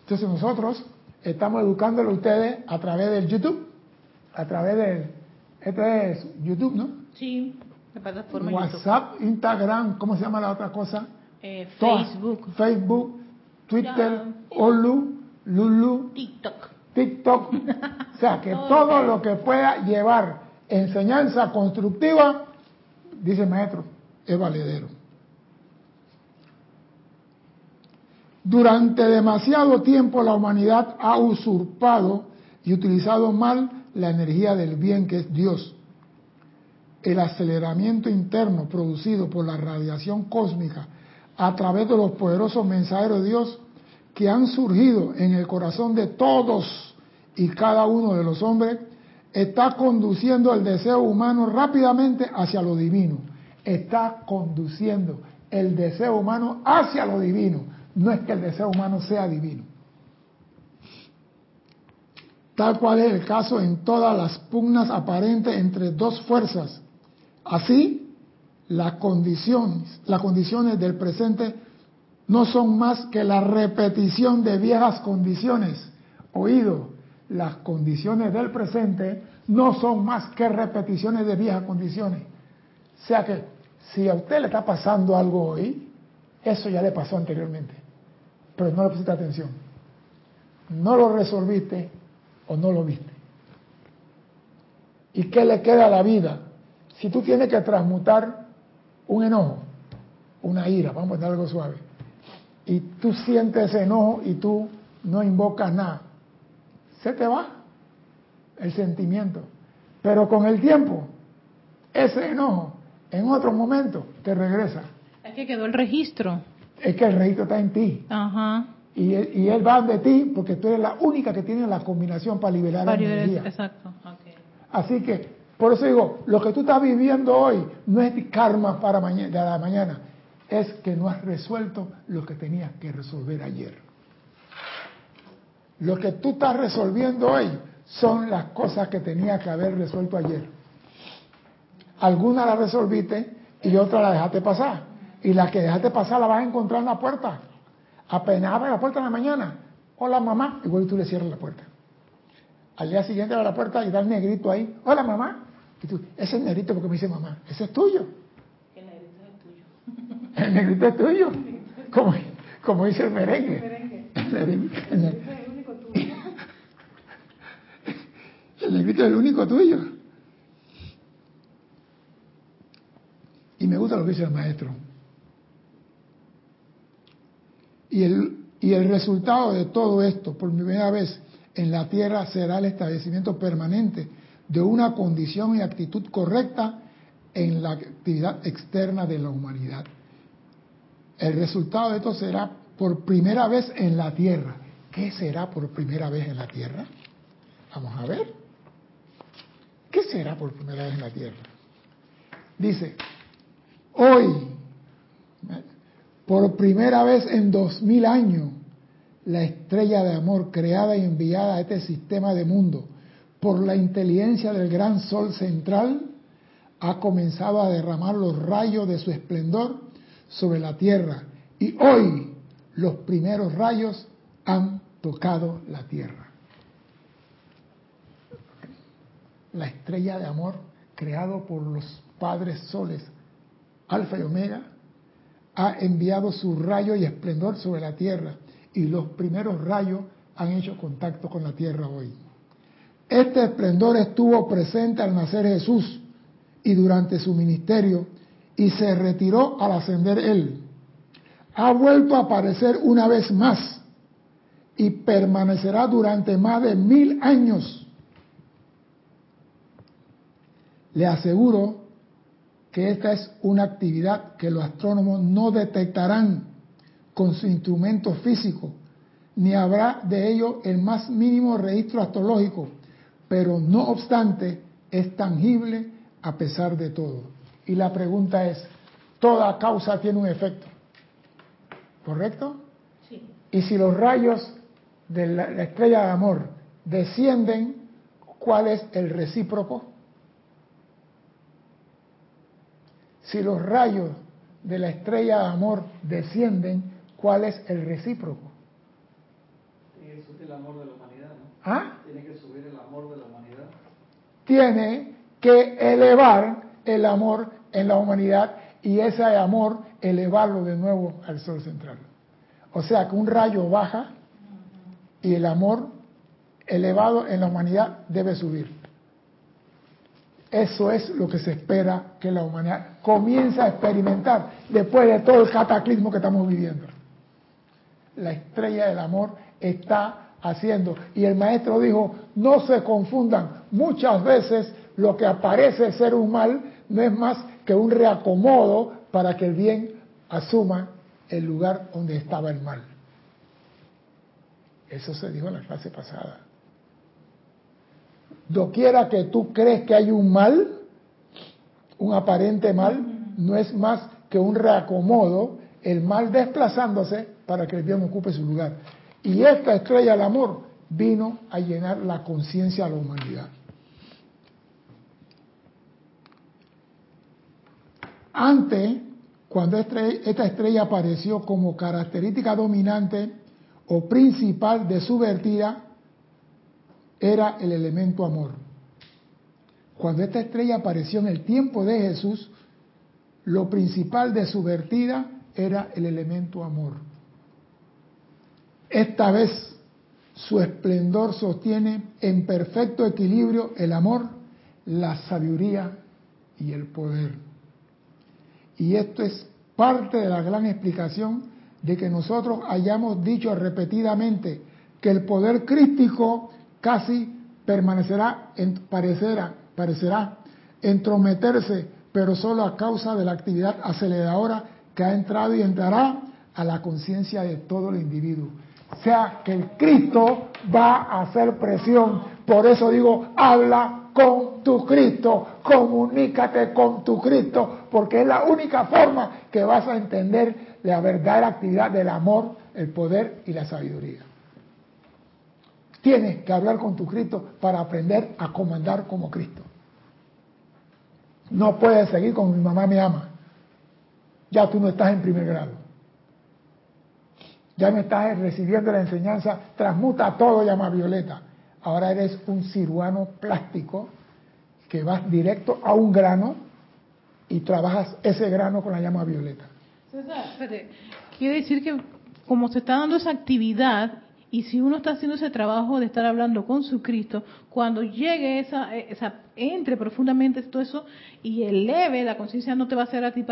Entonces nosotros estamos educándolo a ustedes a través del YouTube, a través del, este es YouTube, ¿no? Sí, la plataforma YouTube. WhatsApp, Instagram, ¿cómo se llama la otra cosa? Eh, Todas. Facebook, Facebook, Twitter. Olu, Lulu, TikTok. TikTok. O sea, que Todo todo lo lo que pueda llevar enseñanza constructiva, dice el maestro, es valedero. Durante demasiado tiempo la humanidad ha usurpado y utilizado mal la energía del bien que es Dios. El aceleramiento interno producido por la radiación cósmica a través de los poderosos mensajeros de Dios que han surgido en el corazón de todos y cada uno de los hombres está conduciendo el deseo humano rápidamente hacia lo divino. Está conduciendo el deseo humano hacia lo divino. No es que el deseo humano sea divino. Tal cual es el caso en todas las pugnas aparentes entre dos fuerzas. Así, las condiciones, las condiciones del presente no son más que la repetición de viejas condiciones. Oído, las condiciones del presente no son más que repeticiones de viejas condiciones. O sea que si a usted le está pasando algo hoy, eso ya le pasó anteriormente, pero no le pusiste atención. No lo resolviste o no lo viste. ¿Y qué le queda a la vida? Si tú tienes que transmutar un enojo, una ira, vamos a poner algo suave, y tú sientes ese enojo y tú no invocas nada, se te va el sentimiento. Pero con el tiempo, ese enojo, en otro momento, te regresa. Es que quedó el registro. Es que el registro está en ti. Ajá. Y él, y él va de ti porque tú eres la única que tiene la combinación para liberar Para la energía. Exacto. ok. Así que, por eso digo, lo que tú estás viviendo hoy no es karma para mañana, la mañana, es que no has resuelto lo que tenías que resolver ayer. Lo que tú estás resolviendo hoy son las cosas que tenías que haber resuelto ayer. Algunas las resolviste y otras las dejaste pasar. Y las que dejaste pasar las vas a encontrar en la puerta. Apenas abre la puerta en la mañana. Hola mamá. Igual tú le cierras la puerta. Al día siguiente abre la puerta y da el negrito ahí. Hola mamá. Y tú, ese es negrito porque me dice mamá. Ese es tuyo. El negrito es tuyo. El negrito es tuyo. Como, como dice el merengue. El negrito, el es el único tuyo. el negrito es el único tuyo. Y me gusta lo que dice el maestro. Y el, y el resultado de todo esto, por primera vez en la tierra, será el establecimiento permanente de una condición y actitud correcta en la actividad externa de la humanidad. El resultado de esto será por primera vez en la tierra. ¿Qué será por primera vez en la tierra? Vamos a ver. ¿Qué será por primera vez en la tierra? Dice, hoy, por primera vez en dos mil años, la estrella de amor creada y enviada a este sistema de mundo por la inteligencia del gran sol central ha comenzado a derramar los rayos de su esplendor sobre la tierra y hoy los primeros rayos han tocado la tierra. La estrella de amor creado por los padres soles, Alfa y Omega, ha enviado su rayo y esplendor sobre la tierra y los primeros rayos han hecho contacto con la tierra hoy. Este esplendor estuvo presente al nacer Jesús y durante su ministerio y se retiró al ascender él. Ha vuelto a aparecer una vez más y permanecerá durante más de mil años. Le aseguro que esta es una actividad que los astrónomos no detectarán con su instrumento físico, ni habrá de ello el más mínimo registro astrológico, pero no obstante es tangible a pesar de todo. Y la pregunta es, toda causa tiene un efecto, ¿correcto? Sí. Y si los rayos de la, la estrella de amor descienden, ¿cuál es el recíproco? Si los rayos de la estrella de amor descienden, ¿cuál es el recíproco? Que subir el amor de ¿no? ¿Ah? Tiene que subir el amor de la humanidad. Tiene que elevar el amor en la humanidad y ese amor elevarlo de nuevo al sol central. O sea que un rayo baja y el amor elevado en la humanidad debe subir. Eso es lo que se espera que la humanidad comience a experimentar después de todo el cataclismo que estamos viviendo. La estrella del amor está haciendo. Y el maestro dijo, no se confundan, muchas veces lo que aparece ser un mal no es más que un reacomodo para que el bien asuma el lugar donde estaba el mal. Eso se dijo en la clase pasada. Doquiera que tú crees que hay un mal, un aparente mal, no es más que un reacomodo, el mal desplazándose para que el bien ocupe su lugar. Y esta estrella del amor vino a llenar la conciencia a la humanidad. Antes, cuando esta estrella apareció como característica dominante o principal de su vertida, era el elemento amor. Cuando esta estrella apareció en el tiempo de Jesús, lo principal de su vertida era el elemento amor. Esta vez su esplendor sostiene en perfecto equilibrio el amor, la sabiduría y el poder. Y esto es parte de la gran explicación de que nosotros hayamos dicho repetidamente que el poder crístico casi permanecerá, en, parecerá, parecerá entrometerse, pero solo a causa de la actividad aceleradora que ha entrado y entrará a la conciencia de todo el individuo. O sea que el Cristo va a hacer presión. Por eso digo, habla con tu Cristo, comunícate con tu Cristo, porque es la única forma que vas a entender la verdadera actividad del amor, el poder y la sabiduría. Tienes que hablar con tu Cristo para aprender a comandar como Cristo. No puedes seguir con mi mamá me ama. Ya tú no estás en primer grado. Ya no estás recibiendo la enseñanza, transmuta todo, llama Violeta ahora eres un ciruano plástico que vas directo a un grano y trabajas ese grano con la llama violeta. quiere decir que como se está dando esa actividad y si uno está haciendo ese trabajo de estar hablando con su Cristo, cuando llegue esa, esa entre profundamente todo eso y eleve la conciencia, no te va a hacer a ti,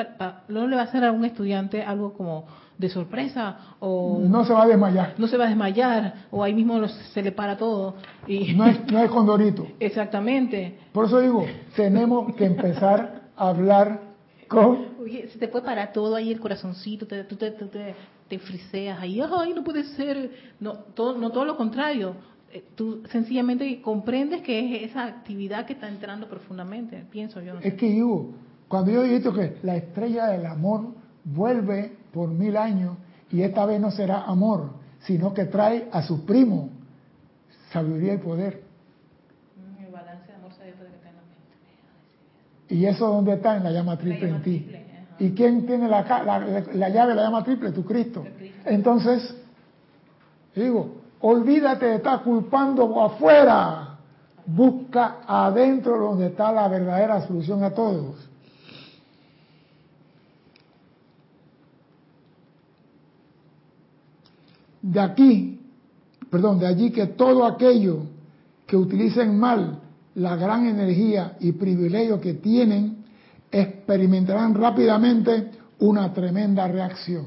no le va a hacer a un estudiante algo como de sorpresa o no se va a desmayar. no se va a desmayar o ahí mismo se le para todo y no es no es condorito. Exactamente. Por eso digo tenemos que empezar a hablar con Oye, se te puede parar todo ahí el corazoncito te, tú te, te, friseas ahí ay no puede ser. No todo no todo lo contrario. Eh, tú sencillamente comprendes que es esa actividad que está entrando profundamente pienso yo. Es que digo cuando yo digo que la estrella del amor vuelve por mil años y esta vez no será amor, sino que trae a su primo sabiduría y poder. Mm, el balance de amor que ¿Y eso dónde está? En la llama triple en ti. ¿Y quién tiene la, la, llave de la llama triple? Tu Cristo. Entonces, digo, olvídate de estar culpando afuera. Busca adentro donde está la verdadera solución a todos. De aquí, perdón, de allí que todo aquello que utilicen mal la gran energía y privilegio que tienen, experimentarán rápidamente una tremenda reacción.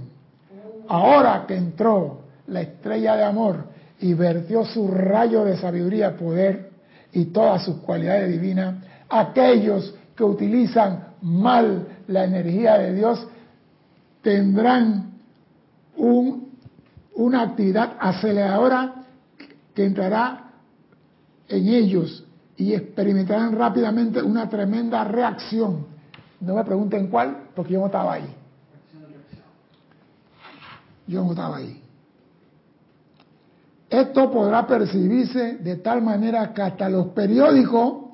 Ahora que entró la estrella de amor y vertió su rayo de sabiduría, poder y todas sus cualidades divinas, aquellos que utilizan mal la energía de Dios tendrán un una actividad aceleradora que entrará en ellos y experimentarán rápidamente una tremenda reacción. No me pregunten cuál, porque yo no estaba ahí. Yo no estaba ahí. Esto podrá percibirse de tal manera que hasta los periódicos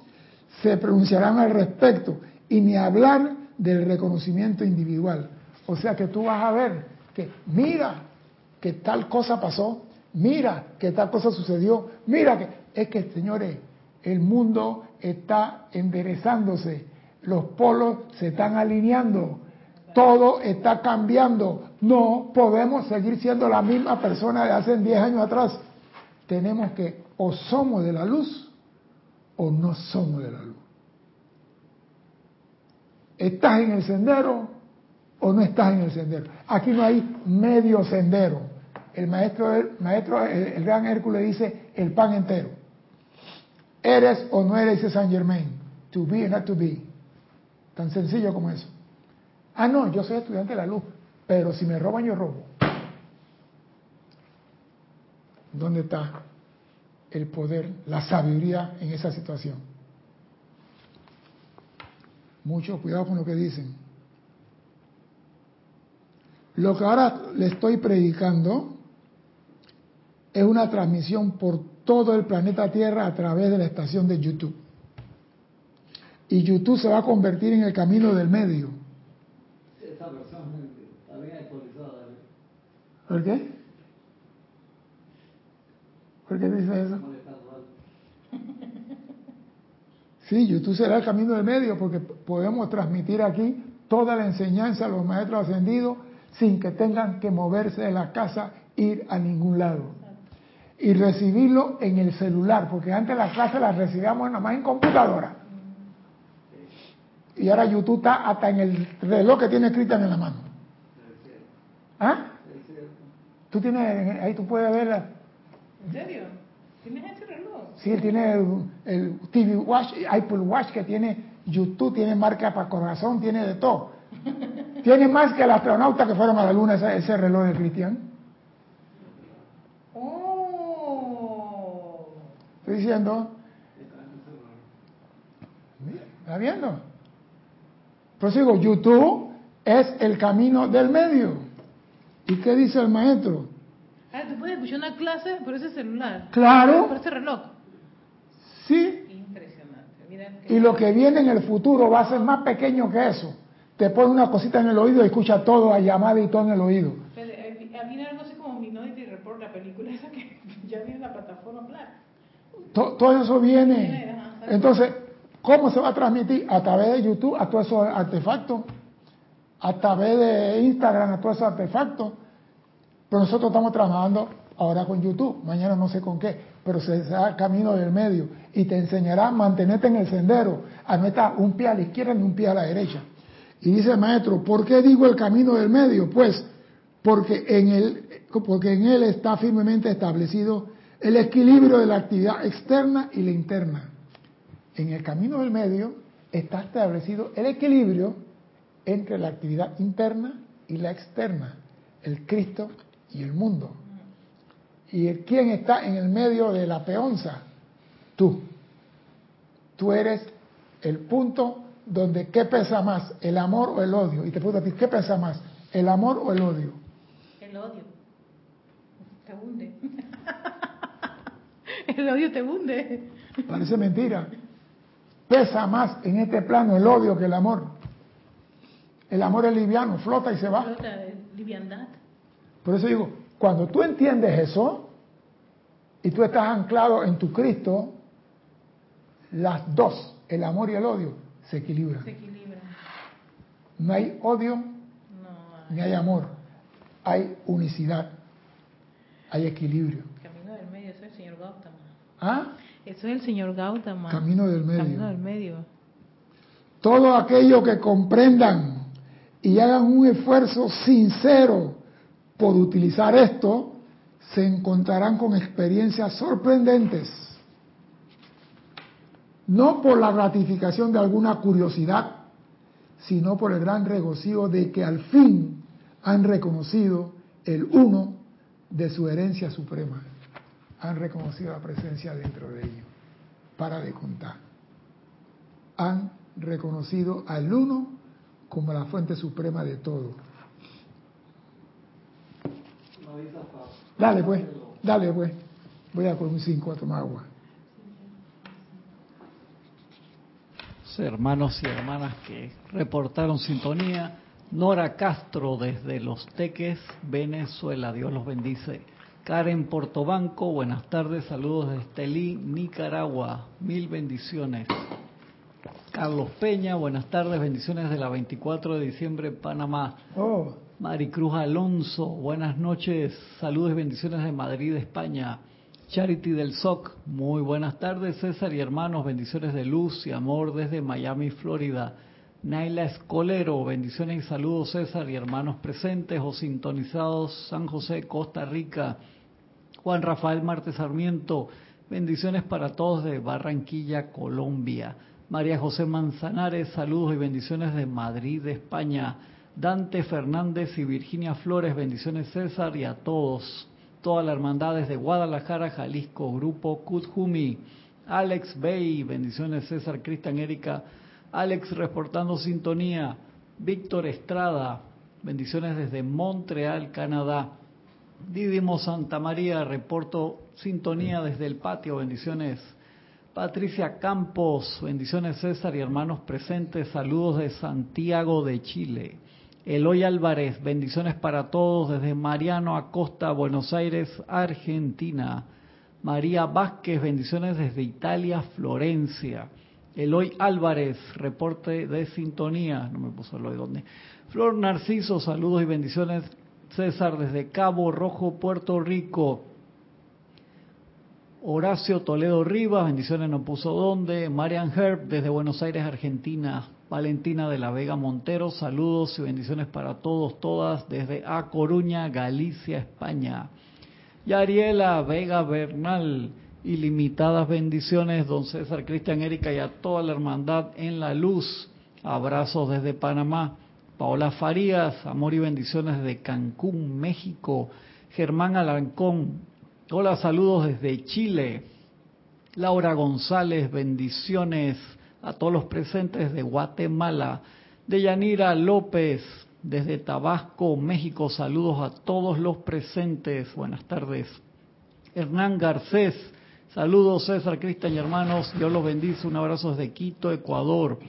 se pronunciarán al respecto y ni hablar del reconocimiento individual. O sea que tú vas a ver que, mira, que tal cosa pasó, mira que tal cosa sucedió, mira que es que, señores, el mundo está enderezándose, los polos se están alineando, todo está cambiando, no podemos seguir siendo la misma persona de hace 10 años atrás. Tenemos que o somos de la luz o no somos de la luz. ¿Estás en el sendero o no estás en el sendero? Aquí no hay medio sendero. El maestro, el, maestro, el, el gran Hércules dice el pan entero. ¿Eres o no eres, dice San Germain? To be or not to be. Tan sencillo como eso. Ah, no, yo soy estudiante de la luz, pero si me roban, yo robo. ¿Dónde está el poder, la sabiduría en esa situación? Mucho cuidado con lo que dicen. Lo que ahora le estoy predicando es una transmisión por todo el planeta Tierra a través de la estación de YouTube. Y YouTube se va a convertir en el camino del medio. Versión está bien actualizada. ¿eh? ¿Por qué? ¿Por qué dice eso? Sí, YouTube será el camino del medio porque podemos transmitir aquí toda la enseñanza a los maestros ascendidos sin que tengan que moverse de la casa, ir a ningún lado. Y recibirlo en el celular, porque antes las clases las recibíamos nada más en computadora. Y ahora YouTube está hasta en el reloj que tiene Cristian en la mano. ¿Ah? Tú tienes, ahí tú puedes ver, la- ¿En serio? ¿Tienes ese reloj? sí, él tiene el, el TV Watch, Apple Watch que tiene YouTube, tiene marca para corazón, tiene de todo. Tiene más que el astronauta que fueron a la luna ese, ese reloj de Cristian. ¡Oh! Estoy diciendo. ¿Está viendo? Digo, YouTube es el camino del medio. ¿Y qué dice el maestro? Ah, tú puedes escuchar una clase por ese celular. Claro. Por ese reloj. Sí. Impresionante. Mira que- Y lo que viene en el futuro va a ser más pequeño que eso. Te pone una cosita en el oído y escucha todo a llamada y todo en el oído. Pero, eh, Viene algo así como Minority Report, la película esa que ya viene en la plataforma Black. To- todo eso viene. Entonces, ¿cómo se va a transmitir? A través de YouTube, a todos esos artefactos. A través de Instagram, a todos esos artefactos. Pero nosotros estamos trabajando ahora con YouTube, mañana no sé con qué, pero se da el camino del medio y te enseñará a mantenerte en el sendero, a no estar un pie a la izquierda ni un pie a la derecha. Y dice el maestro, ¿por qué digo el camino del medio? Pues porque en él, porque en él está firmemente establecido el equilibrio de la actividad externa y la interna. En el camino del medio está establecido el equilibrio entre la actividad interna y la externa, el Cristo y el mundo. ¿Y quién está en el medio de la peonza? Tú. Tú eres el punto donde qué pesa más, el amor o el odio. Y te pregunto a ti, ¿qué pesa más, el amor o el odio? El odio. Te hunde. El odio te hunde. Parece mentira. Pesa más en este plano el odio que el amor. El amor es liviano, flota y se va. Flota liviandad. Por eso digo, cuando tú entiendes eso y tú estás anclado en tu Cristo, las dos, el amor y el odio, se equilibran. Se equilibra. No hay odio No. ni hay amor, hay unicidad, hay equilibrio. Camino del medio, eso es el señor Gautama. ¿Ah? Eso es el señor Gautama. Camino del medio. Camino del medio. Todo aquello que comprendan y hagan un esfuerzo sincero por utilizar esto, se encontrarán con experiencias sorprendentes. No por la gratificación de alguna curiosidad, sino por el gran regocijo de que al fin han reconocido el uno de su herencia suprema. Han reconocido la presencia dentro de ellos. Para de contar. Han reconocido al uno como la fuente suprema de todo. Dale pues, dale pues. Voy a coger un 5 a tomar agua. hermanos y hermanas que reportaron sintonía. Nora Castro desde Los Teques, Venezuela. Dios los bendice. Karen Portobanco, buenas tardes. Saludos desde Estelí, Nicaragua. Mil bendiciones. Carlos Peña, buenas tardes. Bendiciones de la 24 de diciembre, Panamá. Oh, Maricruz Alonso, buenas noches. Saludos y bendiciones de Madrid, España. Charity del SOC, muy buenas tardes César y hermanos, bendiciones de luz y amor desde Miami, Florida. Naila Escolero, bendiciones y saludos César y hermanos presentes o sintonizados San José, Costa Rica. Juan Rafael Martes Sarmiento, bendiciones para todos de Barranquilla, Colombia. María José Manzanares, saludos y bendiciones de Madrid, España. Dante Fernández y Virginia Flores, bendiciones César y a todos. Toda la hermandad desde Guadalajara, Jalisco, Grupo Kutjumi. Alex Bay, bendiciones César, Cristian, Erika. Alex reportando sintonía. Víctor Estrada, bendiciones desde Montreal, Canadá. Didimo Santa María, reporto sintonía desde el patio, bendiciones. Patricia Campos, bendiciones César y hermanos presentes, saludos de Santiago de Chile. Eloy Álvarez, bendiciones para todos desde Mariano Acosta, Buenos Aires, Argentina. María Vázquez, bendiciones desde Italia, Florencia. Eloy Álvarez, reporte de sintonía, no me puso Eloy dónde. Flor Narciso, saludos y bendiciones César desde Cabo Rojo, Puerto Rico. Horacio Toledo Rivas, bendiciones no puso dónde. Marian Herb desde Buenos Aires, Argentina. Valentina de la Vega Montero, saludos y bendiciones para todos, todas desde A Coruña, Galicia, España. Y Ariela Vega Bernal, ilimitadas bendiciones, don César Cristian Erika y a toda la hermandad en la luz. Abrazos desde Panamá. Paola Farías, amor y bendiciones desde Cancún, México. Germán Alancón, hola, saludos desde Chile. Laura González, bendiciones a todos los presentes de Guatemala. Deyanira López, desde Tabasco, México, saludos a todos los presentes. Buenas tardes. Hernán Garcés, saludos César, Cristian y hermanos. Dios los bendice. Un abrazo desde Quito, Ecuador.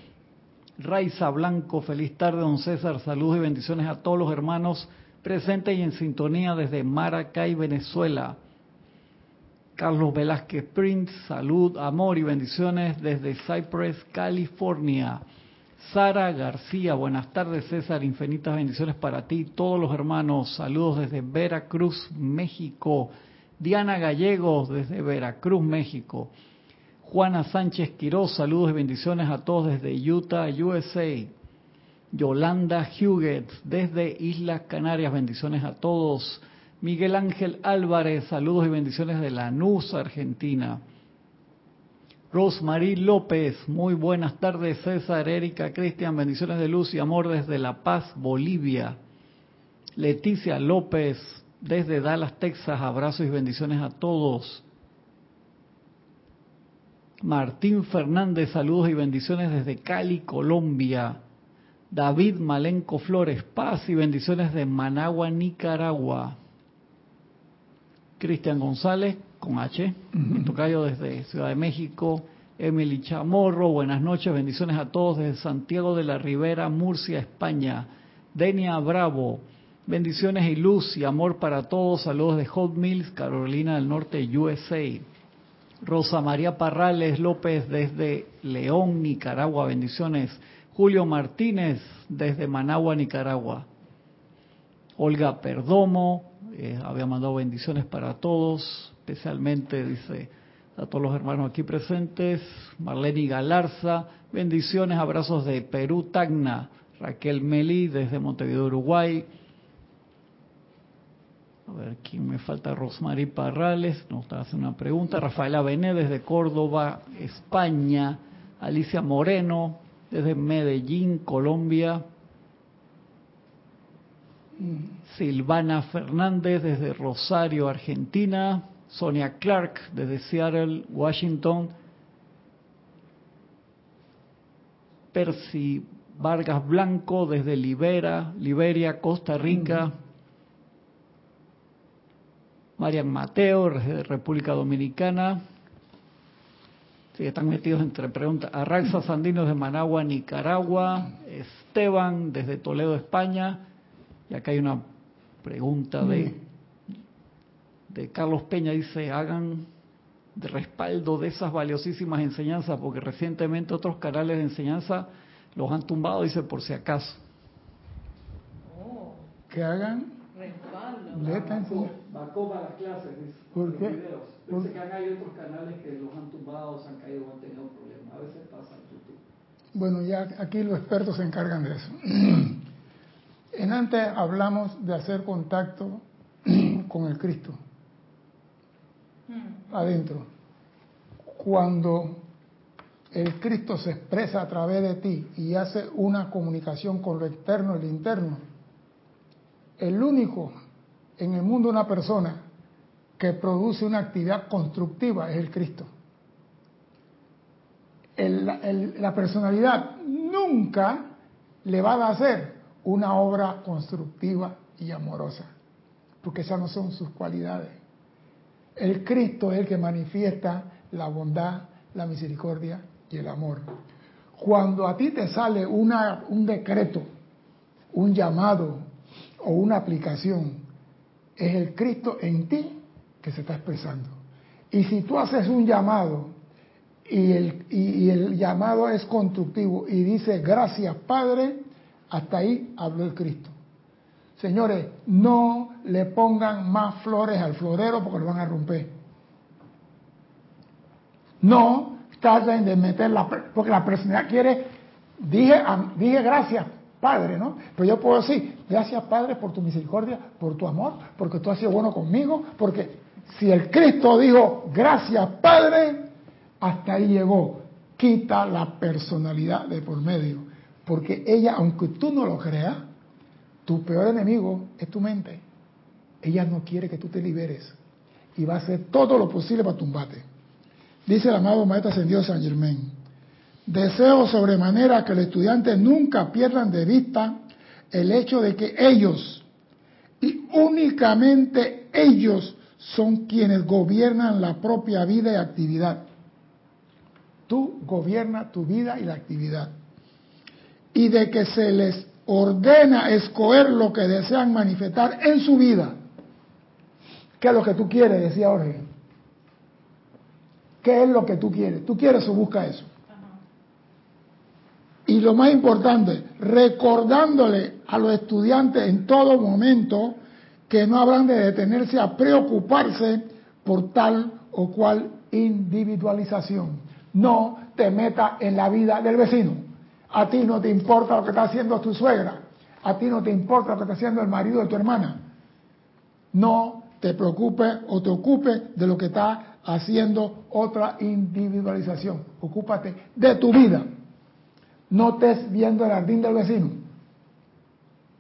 Raiza Blanco, feliz tarde, don César. Saludos y bendiciones a todos los hermanos presentes y en sintonía desde Maracay, Venezuela. Carlos Velázquez Prince, salud, amor y bendiciones desde Cypress, California. Sara García, buenas tardes César, infinitas bendiciones para ti, todos los hermanos, saludos desde Veracruz, México. Diana Gallegos desde Veracruz, México. Juana Sánchez Quiroz, saludos y bendiciones a todos desde Utah, USA. Yolanda Huguet desde Islas Canarias, bendiciones a todos. Miguel Ángel Álvarez, saludos y bendiciones de Lanús, Argentina. Rosmarie López, muy buenas tardes. César, Erika, Cristian, bendiciones de luz y amor desde La Paz, Bolivia. Leticia López, desde Dallas, Texas, abrazos y bendiciones a todos. Martín Fernández, saludos y bendiciones desde Cali, Colombia. David Malenco Flores, paz y bendiciones de Managua, Nicaragua. Cristian González, con H, mi tocayo desde Ciudad de México. Emily Chamorro, buenas noches, bendiciones a todos desde Santiago de la Ribera, Murcia, España. Denia Bravo, bendiciones y luz y amor para todos. Saludos de Hot Mills, Carolina del Norte, USA. Rosa María Parrales López desde León, Nicaragua, bendiciones. Julio Martínez desde Managua, Nicaragua. Olga Perdomo, eh, había mandado bendiciones para todos, especialmente, dice, a todos los hermanos aquí presentes. Marlene Galarza, bendiciones, abrazos de Perú, Tacna. Raquel Meli desde Montevideo, Uruguay. A ver, ¿quién me falta? Rosmarie Parrales, nos haciendo una pregunta. Rafaela Bené desde Córdoba, España. Alicia Moreno desde Medellín, Colombia. Silvana Fernández desde Rosario, Argentina. Sonia Clark desde Seattle, Washington. Percy Vargas Blanco desde Libera, Liberia, Costa Rica. Marian Mateo, República Dominicana. Sí, están metidos entre preguntas. Arraxa Sandinos de Managua, Nicaragua. Esteban desde Toledo, España. Y acá hay una pregunta de, de Carlos Peña. Dice, hagan de respaldo de esas valiosísimas enseñanzas, porque recientemente otros canales de enseñanza los han tumbado, dice, por si acaso. Que hagan En sí. Bacó para las clases, dice. ¿Por los qué? videos. ¿Por- Dice que han habido otros canales que los han tumbado, se han caído o han tenido problemas. A veces pasa en YouTube. Bueno, ya aquí los expertos se encargan de eso. En antes hablamos de hacer contacto con el Cristo adentro. Cuando el Cristo se expresa a través de ti y hace una comunicación con lo externo y lo interno, el único en el mundo una persona que produce una actividad constructiva es el Cristo. La personalidad nunca le va a hacer una obra constructiva y amorosa, porque esas no son sus cualidades. El Cristo es el que manifiesta la bondad, la misericordia y el amor. Cuando a ti te sale una- un decreto, un llamado o una aplicación, es el Cristo en ti que se está expresando. Y si tú haces un llamado y el, y- el llamado es constructivo y dice gracias Padre, hasta ahí habló el Cristo. Señores, no le pongan más flores al florero porque lo van a romper. No traten de meter la... Porque la personalidad quiere... Dije, dije gracias, Padre, ¿no? Pero yo puedo decir, gracias, Padre, por tu misericordia, por tu amor, porque tú has sido bueno conmigo, porque si el Cristo dijo, gracias, Padre, hasta ahí llegó. Quita la personalidad de por medio. Porque ella, aunque tú no lo creas, tu peor enemigo es tu mente. Ella no quiere que tú te liberes. Y va a hacer todo lo posible para tumbarte. Dice el amado Maestro Ascendido San Germain. Deseo sobremanera que los estudiantes nunca pierdan de vista el hecho de que ellos, y únicamente ellos, son quienes gobiernan la propia vida y actividad. Tú gobiernas tu vida y la actividad. Y de que se les ordena escoger lo que desean manifestar en su vida. ¿Qué es lo que tú quieres? Decía Jorge. ¿Qué es lo que tú quieres? ¿Tú quieres o busca eso? Y lo más importante, recordándole a los estudiantes en todo momento que no habrán de detenerse a preocuparse por tal o cual individualización. No te metas en la vida del vecino. A ti no te importa lo que está haciendo tu suegra. A ti no te importa lo que está haciendo el marido de tu hermana. No te preocupes o te ocupes de lo que está haciendo otra individualización. Ocúpate de tu vida. No estés viendo el jardín del vecino.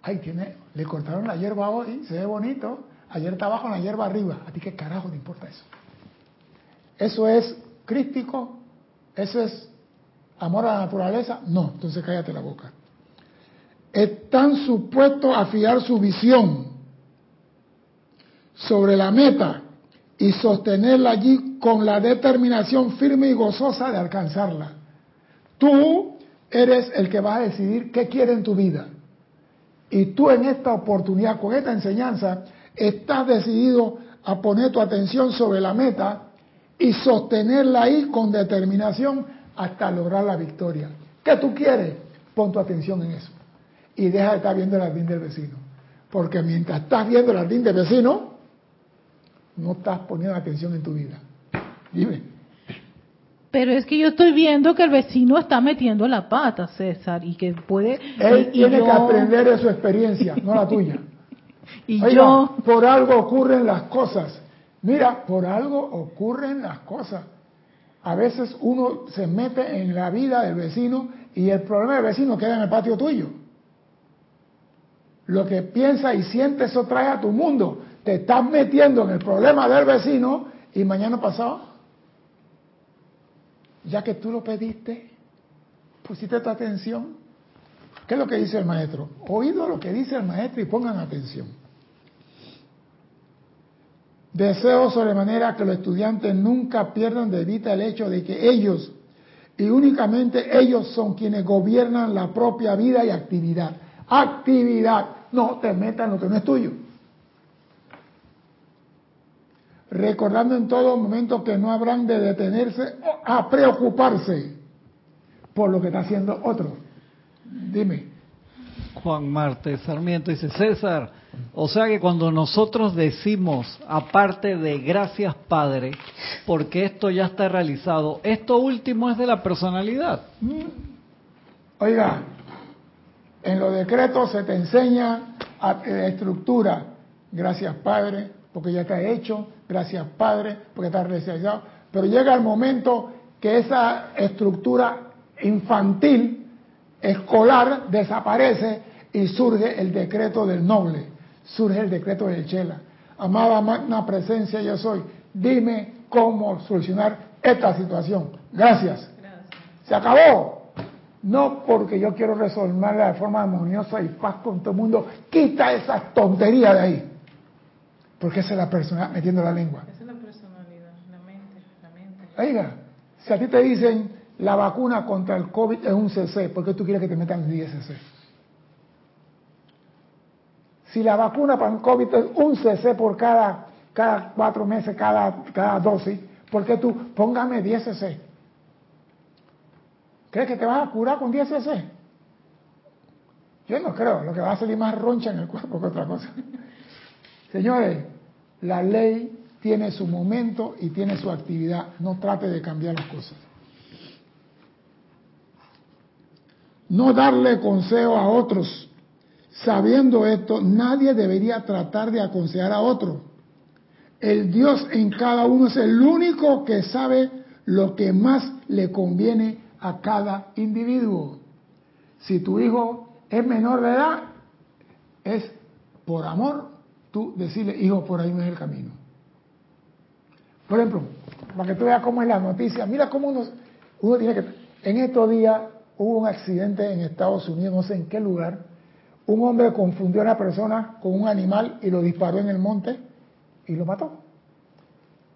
Ay, tiene, le cortaron la hierba hoy, se ve bonito. Ayer estaba con la hierba arriba. ¿A ti qué carajo te importa eso? ¿Eso es crítico? ¿Eso es amor a la naturaleza? No, entonces cállate la boca. Están supuestos a fiar su visión sobre la meta y sostenerla allí con la determinación firme y gozosa de alcanzarla. Tú eres el que vas a decidir qué quieres en tu vida. Y tú en esta oportunidad, con esta enseñanza, estás decidido a poner tu atención sobre la meta y sostenerla ahí con determinación hasta lograr la victoria. ¿Qué tú quieres? Pon tu atención en eso. Y deja de estar viendo el jardín del vecino. Porque mientras estás viendo el jardín del vecino, no estás poniendo atención en tu vida. Dime. Pero es que yo estoy viendo que el vecino está metiendo la pata, César, y que puede... Él y, y tiene yo- que aprender de su experiencia, no la tuya. Y Oiga, yo... por algo ocurren las cosas. Mira, por algo ocurren las cosas. A veces uno se mete en la vida del vecino y el problema del vecino queda en el patio tuyo. Lo que piensa y siente eso trae a tu mundo. Te estás metiendo en el problema del vecino y mañana pasado, ya que tú lo pediste, pusiste tu atención. ¿Qué es lo que dice el maestro? Oído lo que dice el maestro y pongan atención. Deseo sobremanera que los estudiantes nunca pierdan de vista el hecho de que ellos, y únicamente ellos son quienes gobiernan la propia vida y actividad. Actividad, no te metas en lo que no es tuyo. Recordando en todo momento que no habrán de detenerse a preocuparse por lo que está haciendo otro. Dime. Juan Marte Sarmiento dice, César, o sea que cuando nosotros decimos, aparte de gracias Padre, porque esto ya está realizado, esto último es de la personalidad. Oiga, en los decretos se te enseña a, estructura, gracias Padre, porque ya está hecho, gracias Padre, porque está realizado, pero llega el momento que esa estructura infantil, escolar, desaparece y surge el decreto del noble, surge el decreto del Chela. Amada magna presencia yo soy, dime cómo solucionar esta situación. Gracias. Se acabó. No porque yo quiero resolverla de forma armoniosa y paz con todo el mundo. Quita esa tontería de ahí. Porque esa es la persona metiendo la lengua. Esa es la personalidad, la mente, la mente. Oiga, si a ti te dicen la vacuna contra el COVID es un CC, ¿por qué tú quieres que te metan 10 CC? Si la vacuna para el COVID es un CC por cada, cada cuatro meses, cada, cada dosis, ¿por qué tú póngame 10 CC? ¿Crees que te vas a curar con 10 CC? Yo no creo, lo que va a salir más roncha en el cuerpo que otra cosa. Señores, la ley tiene su momento y tiene su actividad. No trate de cambiar las cosas. No darle consejo a otros Sabiendo esto, nadie debería tratar de aconsejar a otro. El Dios en cada uno es el único que sabe lo que más le conviene a cada individuo. Si tu hijo es menor de edad, es por amor tú decirle, hijo, por ahí no es el camino. Por ejemplo, para que tú veas cómo es la noticia, mira cómo uno, uno tiene que... En estos días hubo un accidente en Estados Unidos, no sé en qué lugar, un hombre confundió a una persona con un animal y lo disparó en el monte y lo mató.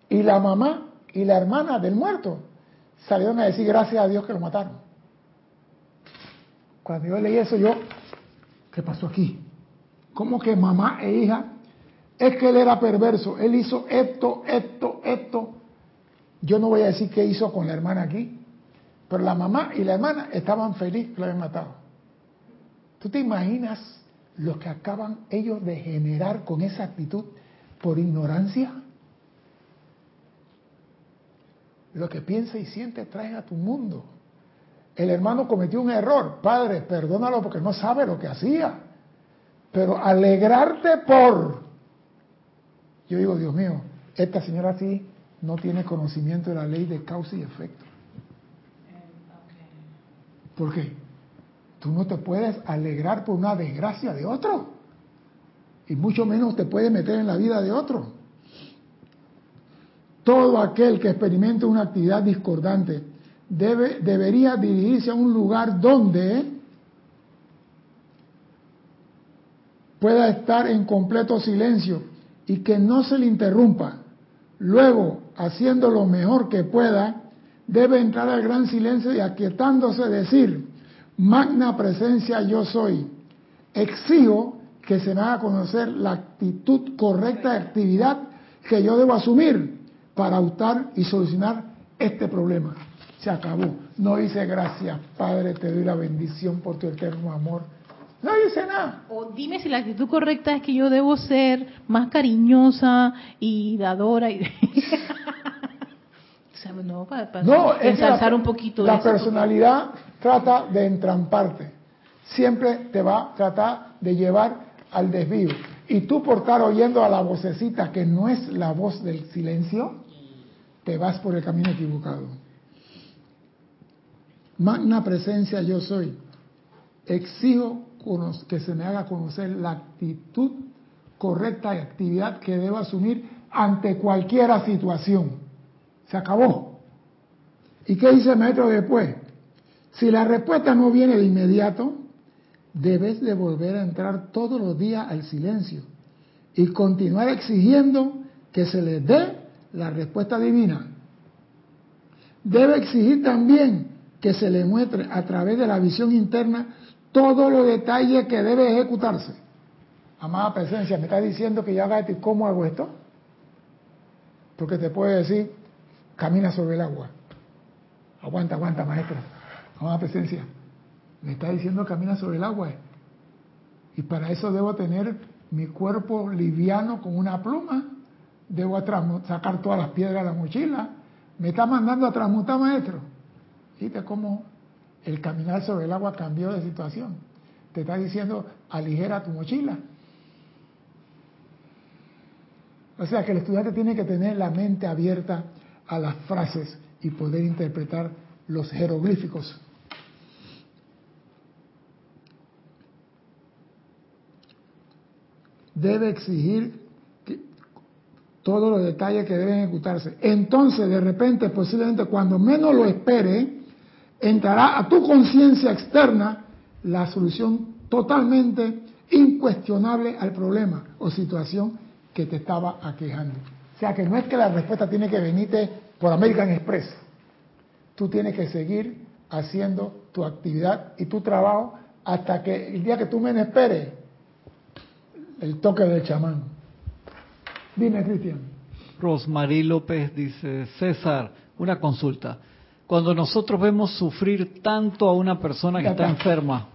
Y la mamá y la hermana del muerto salieron a decir gracias a Dios que lo mataron. Cuando yo leí eso, yo, ¿qué pasó aquí? ¿Cómo que mamá e hija? Es que él era perverso, él hizo esto, esto, esto. Yo no voy a decir qué hizo con la hermana aquí, pero la mamá y la hermana estaban felices que lo habían matado. ¿Tú te imaginas lo que acaban ellos de generar con esa actitud por ignorancia? Lo que piensa y siente trae a tu mundo. El hermano cometió un error. Padre, perdónalo porque no sabe lo que hacía. Pero alegrarte por... Yo digo, Dios mío, esta señora sí no tiene conocimiento de la ley de causa y efecto. ¿Por qué? Tú no te puedes alegrar por una desgracia de otro. Y mucho menos te puedes meter en la vida de otro. Todo aquel que experimente una actividad discordante debe, debería dirigirse a un lugar donde pueda estar en completo silencio y que no se le interrumpa. Luego, haciendo lo mejor que pueda, debe entrar al gran silencio y aquietándose decir, magna presencia yo soy, exijo que se me haga conocer la actitud correcta de actividad que yo debo asumir para optar y solucionar este problema. Se acabó. No dice gracias, Padre, te doy la bendición por tu eterno amor. No dice nada. O dime si la actitud correcta es que yo debo ser más cariñosa y dadora. Y... no, para, para no, ensalzar un poquito La personalidad trata de entramparte. Siempre te va a tratar de llevar al desvío. Y tú por estar oyendo a la vocecita que no es la voz del silencio, te vas por el camino equivocado. Magna presencia yo soy. Exijo que se me haga conocer la actitud correcta y actividad que debo asumir ante cualquier situación. Se acabó. ¿Y qué dice el maestro después? Si la respuesta no viene de inmediato, debes de volver a entrar todos los días al silencio y continuar exigiendo que se le dé la respuesta divina. Debe exigir también que se le muestre a través de la visión interna todos los detalles que debe ejecutarse. Amada presencia, ¿me está diciendo que yo haga esto y cómo hago esto? Porque te puede decir, camina sobre el agua. Aguanta, aguanta, maestro. Amada presencia, me está diciendo camina sobre el agua. Y para eso debo tener mi cuerpo liviano con una pluma, debo sacar todas las piedras de la mochila. Me está mandando a transmutar, maestro. ¿Viste cómo el caminar sobre el agua cambió de situación? Te está diciendo, aligera tu mochila. O sea que el estudiante tiene que tener la mente abierta a las frases y poder interpretar los jeroglíficos. Debe exigir todos los detalles que deben ejecutarse. Entonces, de repente, posiblemente cuando menos lo espere, entrará a tu conciencia externa la solución totalmente incuestionable al problema o situación que te estaba aquejando. O sea que no es que la respuesta tiene que venirte por American Express. Tú tienes que seguir haciendo tu actividad y tu trabajo hasta que el día que tú me esperes, el toque del chamán. Dime, Cristian. Rosmarie López dice, César, una consulta. Cuando nosotros vemos sufrir tanto a una persona que está enferma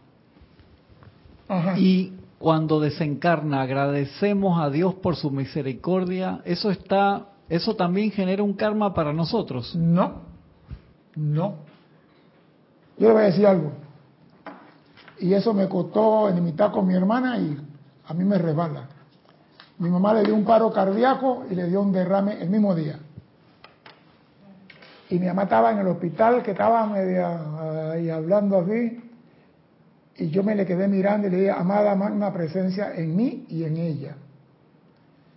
y cuando desencarna agradecemos a Dios por su misericordia, eso está eso también genera un karma para nosotros. No. No. Yo le voy a decir algo. Y eso me costó enemistad con mi hermana y a mí me resbala. Mi mamá le dio un paro cardíaco y le dio un derrame el mismo día. Y mi mamá estaba en el hospital, que estaba media ahí hablando así. Y yo me le quedé mirando y le dije, amada magna presencia en mí y en ella.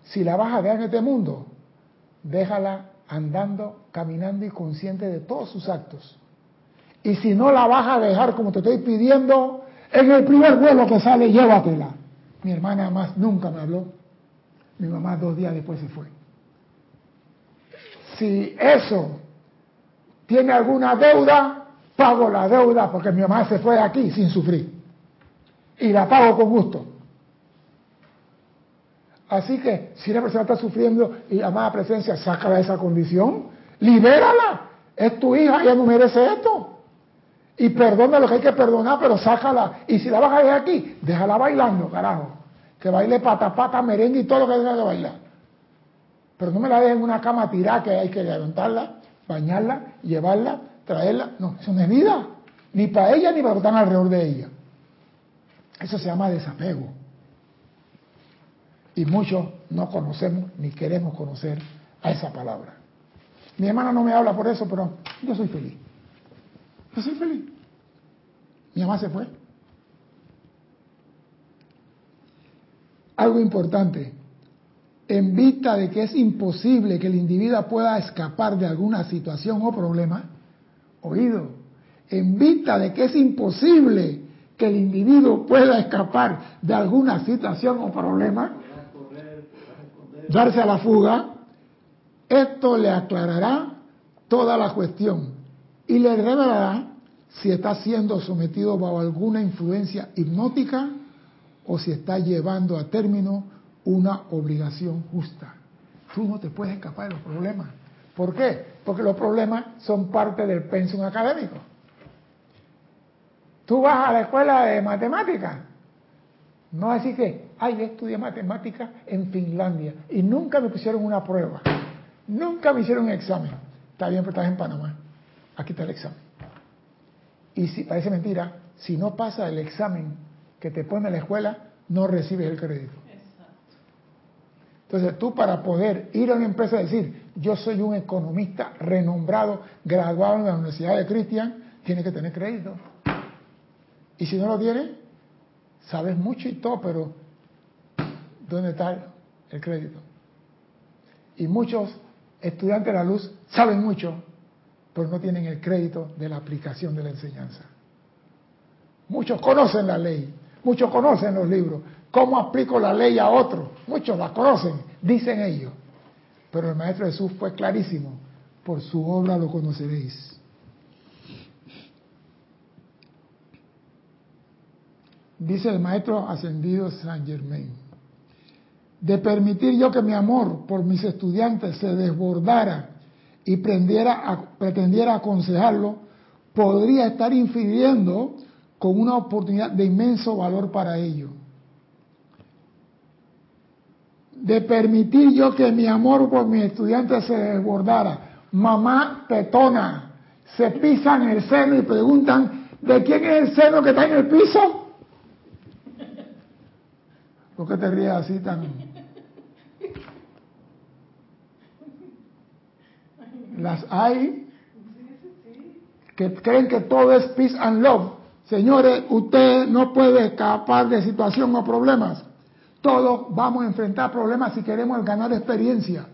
Si la vas a ver en este mundo, déjala andando, caminando y consciente de todos sus actos. Y si no la vas a dejar como te estoy pidiendo, en el primer vuelo que sale, llévatela. Mi hermana más nunca me habló. Mi mamá dos días después se fue. Si eso tiene alguna deuda, pago la deuda porque mi mamá se fue aquí sin sufrir. Y la pago con gusto. Así que si una persona está sufriendo y amada presencia, sácala de esa condición, libérala. Es tu hija, ella no merece esto. Y perdona lo que hay que perdonar, pero sácala. Y si la vas a dejar aquí, déjala bailando, carajo. Que baile pata pata, merengue y todo lo que tenga que bailar. Pero no me la dejes en una cama tirada que hay que levantarla, bañarla, llevarla, traerla. No, eso no es vida. Ni para ella ni para los que están alrededor de ella. Eso se llama desapego. Y muchos no conocemos ni queremos conocer a esa palabra. Mi hermana no me habla por eso, pero yo soy feliz. Yo soy feliz. Mi mamá se fue. Algo importante, en vista de que es imposible que el individuo pueda escapar de alguna situación o problema, oído, en vista de que es imposible que el individuo pueda escapar de alguna situación o problema, darse a la fuga, esto le aclarará toda la cuestión y le revelará si está siendo sometido bajo alguna influencia hipnótica o si está llevando a término una obligación justa. Tú no te puedes escapar de los problemas. ¿Por qué? Porque los problemas son parte del pensum académico. Tú vas a la escuela de matemáticas. No así que, ay, yo estudié matemáticas en Finlandia y nunca me pusieron una prueba. Nunca me hicieron un examen. Está bien, pero estás en Panamá. Aquí está el examen. Y si parece mentira, si no pasa el examen que te pone la escuela, no recibes el crédito. Entonces tú para poder ir a una empresa y decir, yo soy un economista renombrado, graduado en la Universidad de Christian, tienes que tener crédito. Y si no lo tienes, sabes mucho y todo, pero ¿dónde está el crédito? Y muchos estudiantes de la luz saben mucho, pero no tienen el crédito de la aplicación de la enseñanza. Muchos conocen la ley, muchos conocen los libros. ¿Cómo aplico la ley a otro? Muchos la conocen, dicen ellos. Pero el Maestro Jesús fue clarísimo, por su obra lo conoceréis. dice el maestro ascendido Saint Germain, de permitir yo que mi amor por mis estudiantes se desbordara y pretendiera aconsejarlo, podría estar infiriendo con una oportunidad de inmenso valor para ellos. De permitir yo que mi amor por mi estudiante se desbordara. Mamá petona, se pisan el seno y preguntan, ¿de quién es el seno que está en el piso? ¿Por qué te ríes así tan...? Las hay que creen que todo es peace and love. Señores, usted no puede escapar de situación o problemas. Todos vamos a enfrentar problemas si queremos ganar experiencia.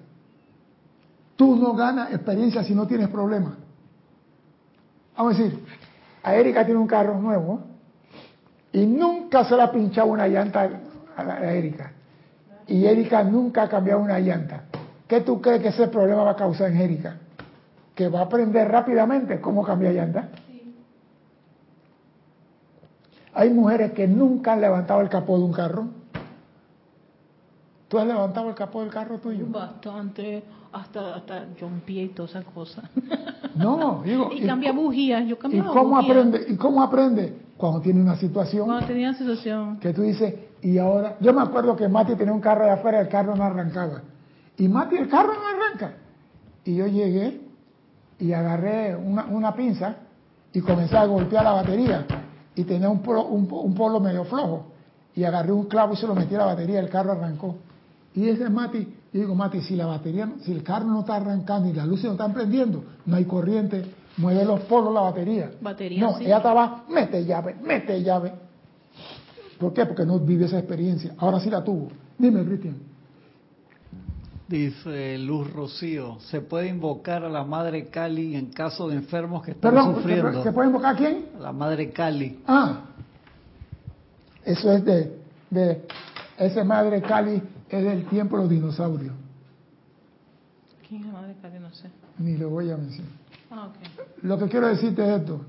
Tú no ganas experiencia si no tienes problemas. Vamos a decir, a Erika tiene un carro nuevo y nunca se le ha pinchado una llanta a, la, a Erika. Y Erika nunca ha cambiado una llanta. ¿Qué tú crees que ese problema va a causar en Erika? Que va a aprender rápidamente cómo cambiar llanta. Hay mujeres que nunca han levantado el capó de un carro. ¿Tú has levantado el capó del carro tuyo? Bastante, hasta, hasta pie y todas esas cosas. No, digo. y, cambia bujías, yo ¿Y cambiaba cómo aprende? ¿Y cómo aprende? Cuando tiene una situación Cuando tenía situación. que tú dices, y ahora, yo me acuerdo que Mati tenía un carro de afuera, el carro no arrancaba. Y Mati, el carro no arranca. Y yo llegué y agarré una, una pinza y comencé a golpear la batería. Y tenía un polo, un, un polo medio flojo. Y agarré un clavo y se lo metí a la batería, el carro arrancó. Y ese es Mati, yo digo, Mati, si la batería, si el carro no está arrancando y las luces no están prendiendo, no hay corriente, mueve los polos la batería. Batería, no, sí. ella estaba, mete llave, mete llave. ¿Por qué? Porque no vive esa experiencia. Ahora sí la tuvo. Dime, Cristian. Dice Luz Rocío, ¿se puede invocar a la Madre Cali en caso de enfermos que están Perdón, ¿se, sufriendo? se puede invocar a quién? A La Madre Cali. Ah, eso es de, de ese madre Cali, es del tiempo de los dinosaurios. ¿Quién es Cali? No sé. Ni lo voy a mencionar. Ah. Lo que quiero decirte es esto.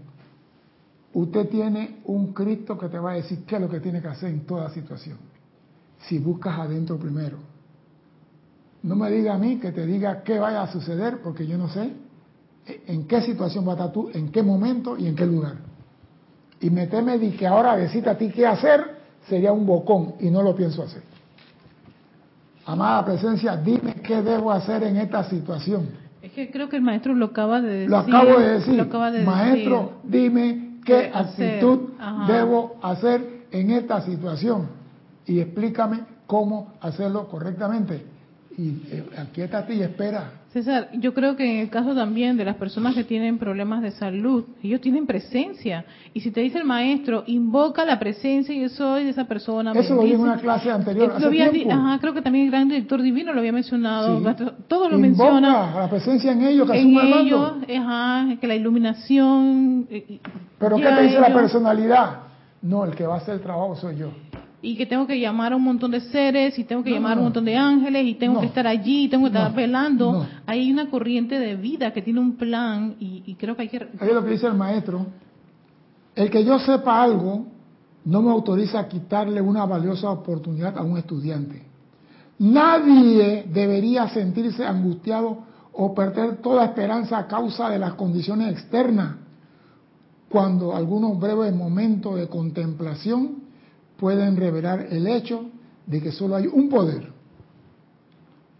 Usted tiene un Cristo que te va a decir qué es lo que tiene que hacer en toda situación. Si buscas adentro primero. No me diga a mí que te diga qué vaya a suceder, porque yo no sé en qué situación va a estar tú, en qué momento y en qué lugar. Y meterme de que ahora decirte a ti qué hacer sería un bocón y no lo pienso hacer. Amada presencia, dime qué debo hacer en esta situación. Es que creo que el maestro lo acaba de decir. Lo acabo de decir. Lo acaba de Maestro, dime qué actitud debo hacer en esta situación y explícame cómo hacerlo correctamente. Y eh, aquí está ti y espera. César, yo creo que en el caso también de las personas que tienen problemas de salud, ellos tienen presencia. Y si te dice el maestro, invoca la presencia, yo soy de esa persona. Eso lo vi en una clase anterior, Eh, hace había ajá, creo que también el gran director divino lo había mencionado. Sí. Todo lo Invoca menciona. la presencia en ellos que En ellos, ajá, que la iluminación. eh, Pero ¿qué te dice la ellos. personalidad? No, el que va a hacer el trabajo soy yo. Y que tengo que llamar a un montón de seres y tengo que No, llamar a un montón de ángeles y tengo No. que estar allí y tengo que estar velando. Hay una corriente de vida que tiene un plan y, y creo que hay que... Ahí lo que dice el maestro. El que yo sepa algo no me autoriza a quitarle una valiosa oportunidad a un estudiante. Nadie debería sentirse angustiado o perder toda esperanza a causa de las condiciones externas, cuando algunos breves momentos de contemplación pueden revelar el hecho de que solo hay un poder.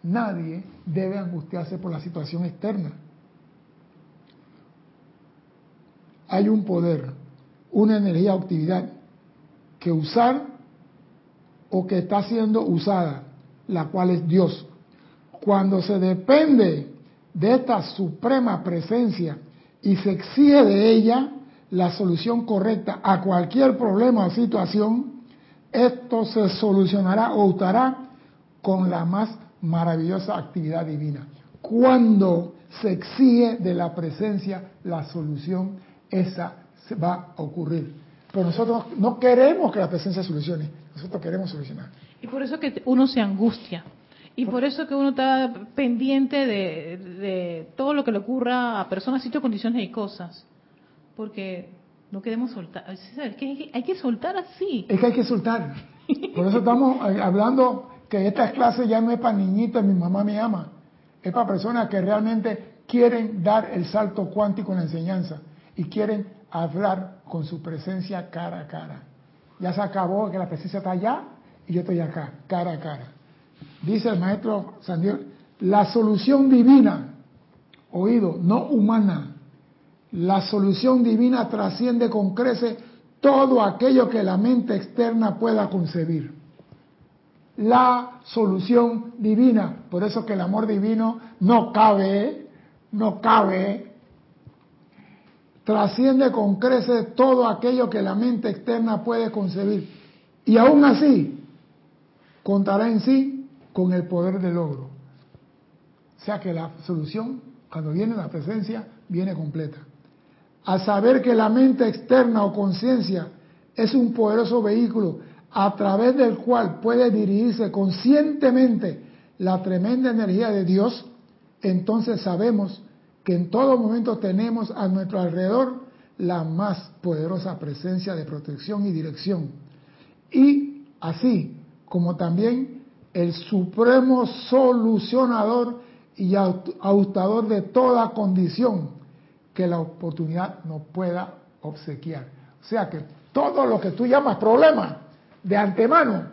Nadie debe angustiarse por la situación externa. hay un poder, una energía o actividad que usar o que está siendo usada, la cual es Dios. Cuando se depende de esta suprema presencia y se exige de ella la solución correcta a cualquier problema o situación, esto se solucionará o estará con la más maravillosa actividad divina. Cuando se exige de la presencia la solución esa se va a ocurrir. Pero nosotros no queremos que la presencia solucione, nosotros queremos solucionar. Y por eso que uno se angustia. Y por eso que uno está pendiente de, de todo lo que le ocurra a personas, sitios, condiciones y cosas. Porque no queremos soltar. Es que hay que, soltar así. Es que hay que soltar. Por eso estamos eh, hablando que esta clase ya no es para niñitos, mi mamá me ama. Es para personas que realmente quieren dar el salto cuántico en la enseñanza y quieren hablar con su presencia cara a cara. Ya se acabó que la presencia está allá y yo estoy acá, cara a cara. dice el maestro Sandiego, la solución divina, oído, no humana, la solución divina trasciende con crece todo aquello que la mente externa pueda concebir. La solución divina, por eso que el amor divino no cabe, no cabe, trasciende con crece todo aquello que la mente externa puede concebir. Y aún así, contará en sí con el poder del logro. O sea que la solución, cuando viene la presencia, viene completa. A saber que la mente externa o conciencia es un poderoso vehículo a través del cual puede dirigirse conscientemente la tremenda energía de Dios, entonces sabemos que en todo momento tenemos a nuestro alrededor la más poderosa presencia de protección y dirección. Y así como también el supremo solucionador y austador de toda condición que la oportunidad no pueda obsequiar. O sea que todo lo que tú llamas problema de antemano,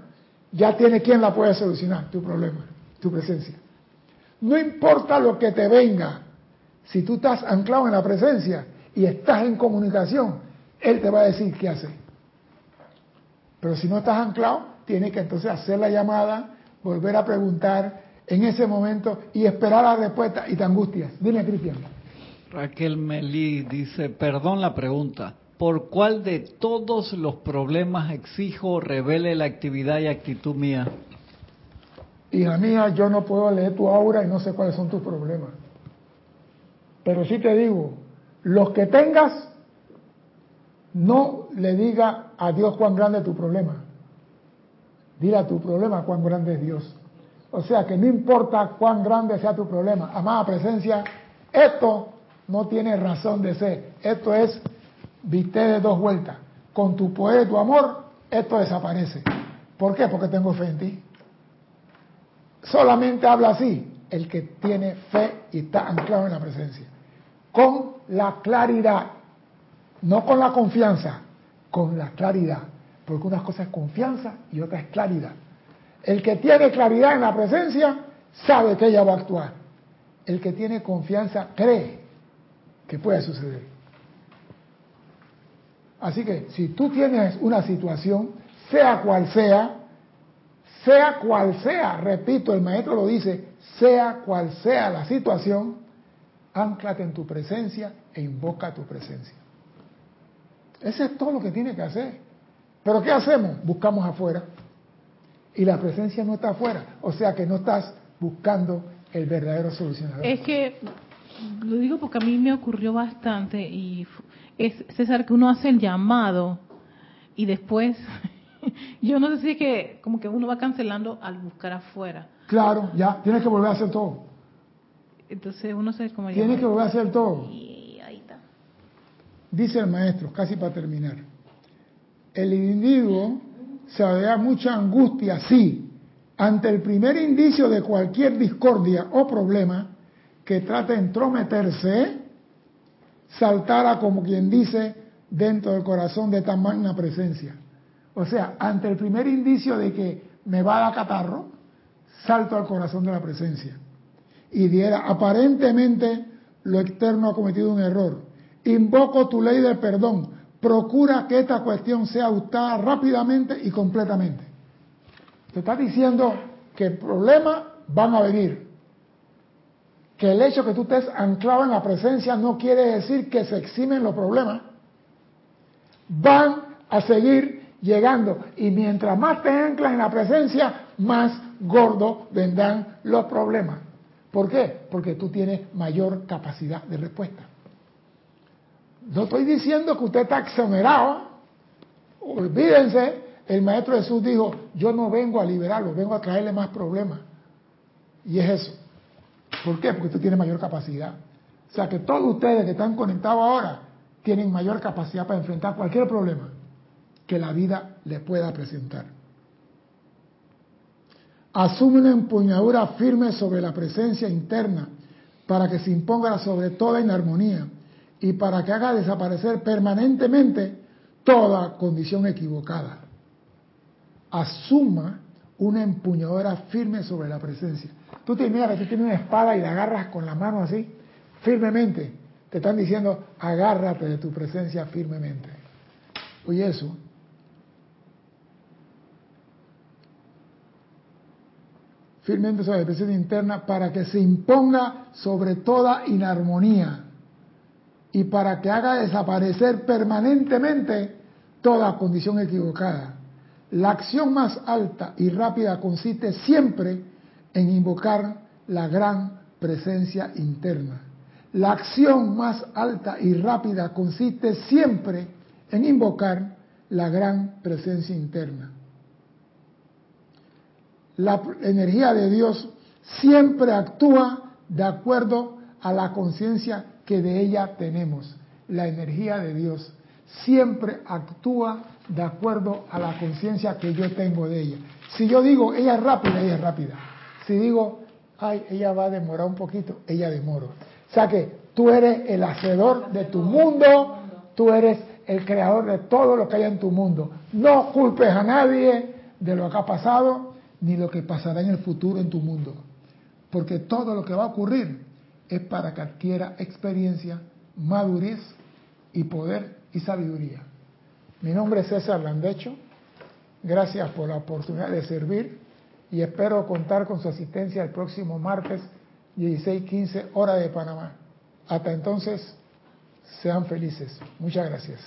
ya tiene quien la puede solucionar, tu problema, tu presencia. No importa lo que te venga, si tú estás anclado en la presencia y estás en comunicación, Él te va a decir qué hacer. Pero si no estás anclado, tienes que entonces hacer la llamada, volver a preguntar en ese momento y esperar la respuesta y te angustias. Dime, Cristian. Raquel Melí dice, perdón la pregunta, ¿por cuál de todos los problemas exijo revele la actividad y actitud mía? Hija mía, yo no puedo leer tu aura y no sé cuáles son tus problemas. Pero sí te digo, los que tengas, no le diga a Dios cuán grande es tu problema. Dile a tu problema cuán grande es Dios. O sea que no importa cuán grande sea tu problema, amada presencia, esto no tiene razón de ser. Esto es viste de dos vueltas. Con tu poder y tu amor, esto desaparece. ¿Por qué? Porque tengo fe en ti. Solamente habla así el que tiene fe y está anclado en la presencia con la claridad, no con la confianza, con la claridad, porque una cosa es confianza y otra es claridad. El que tiene claridad en la presencia sabe que ella va a actuar. El que tiene confianza cree que puede suceder. Así que si tú tienes una situación, sea cual sea, sea cual sea, repito, el maestro lo dice, sea cual sea la situación, Anclate en tu presencia e invoca tu presencia. Ese es todo lo que tiene que hacer. Pero ¿qué hacemos? Buscamos afuera. Y la presencia no está afuera. O sea que no estás buscando el verdadero solucionador. Es que, lo digo porque a mí me ocurrió bastante y es, César, que uno hace el llamado y después, yo no sé si es que como que uno va cancelando al buscar afuera. Claro, ya, tienes que volver a hacer todo. Entonces uno se como Tiene que volver a hacer todo. Dice el maestro, casi para terminar. El individuo se da mucha angustia si, ante el primer indicio de cualquier discordia o problema que trate de entrometerse, saltara como quien dice dentro del corazón de tan magna presencia. O sea, ante el primer indicio de que me va a dar catarro, salto al corazón de la presencia y diera aparentemente lo externo ha cometido un error. Invoco tu ley de perdón. Procura que esta cuestión sea ajustada rápidamente y completamente. Te está diciendo que problemas van a venir. Que el hecho que tú estés anclado en la presencia no quiere decir que se eximen los problemas. Van a seguir llegando. Y mientras más te anclas en la presencia, más gordo vendrán los problemas. ¿Por qué? Porque tú tienes mayor capacidad de respuesta. No estoy diciendo que usted está exonerado. Olvídense, el Maestro Jesús dijo, yo no vengo a liberarlo, vengo a traerle más problemas. Y es eso. ¿Por qué? Porque tú tienes mayor capacidad. O sea que todos ustedes que están conectados ahora tienen mayor capacidad para enfrentar cualquier problema que la vida le pueda presentar. Asume una empuñadura firme sobre la presencia interna para que se imponga sobre toda en armonía y para que haga desaparecer permanentemente toda condición equivocada. Asuma una empuñadura firme sobre la presencia. Tú te imaginas que tú tienes una espada y la agarras con la mano así, firmemente. Te están diciendo, agárrate de tu presencia firmemente. Oye eso. Firmemente sobre la presencia interna para que se imponga sobre toda inarmonía y para que haga desaparecer permanentemente toda condición equivocada. La acción más alta y rápida consiste siempre en invocar la gran presencia interna. La acción más alta y rápida consiste siempre en invocar la gran presencia interna. La energía de Dios siempre actúa de acuerdo a la conciencia que de ella tenemos. La energía de Dios siempre actúa de acuerdo a la conciencia que yo tengo de ella. Si yo digo, ella es rápida, ella es rápida. Si digo, ay, ella va a demorar un poquito, ella demora. O sea que tú eres el hacedor de tu mundo, tú eres el creador de todo lo que hay en tu mundo. No culpes a nadie de lo que ha pasado ni lo que pasará en el futuro en tu mundo. Porque todo lo que va a ocurrir es para que adquiera experiencia, madurez y poder y sabiduría. Mi nombre es César Landecho. Gracias por la oportunidad de servir y espero contar con su asistencia el próximo martes 16:15 hora de Panamá. Hasta entonces, sean felices. Muchas gracias.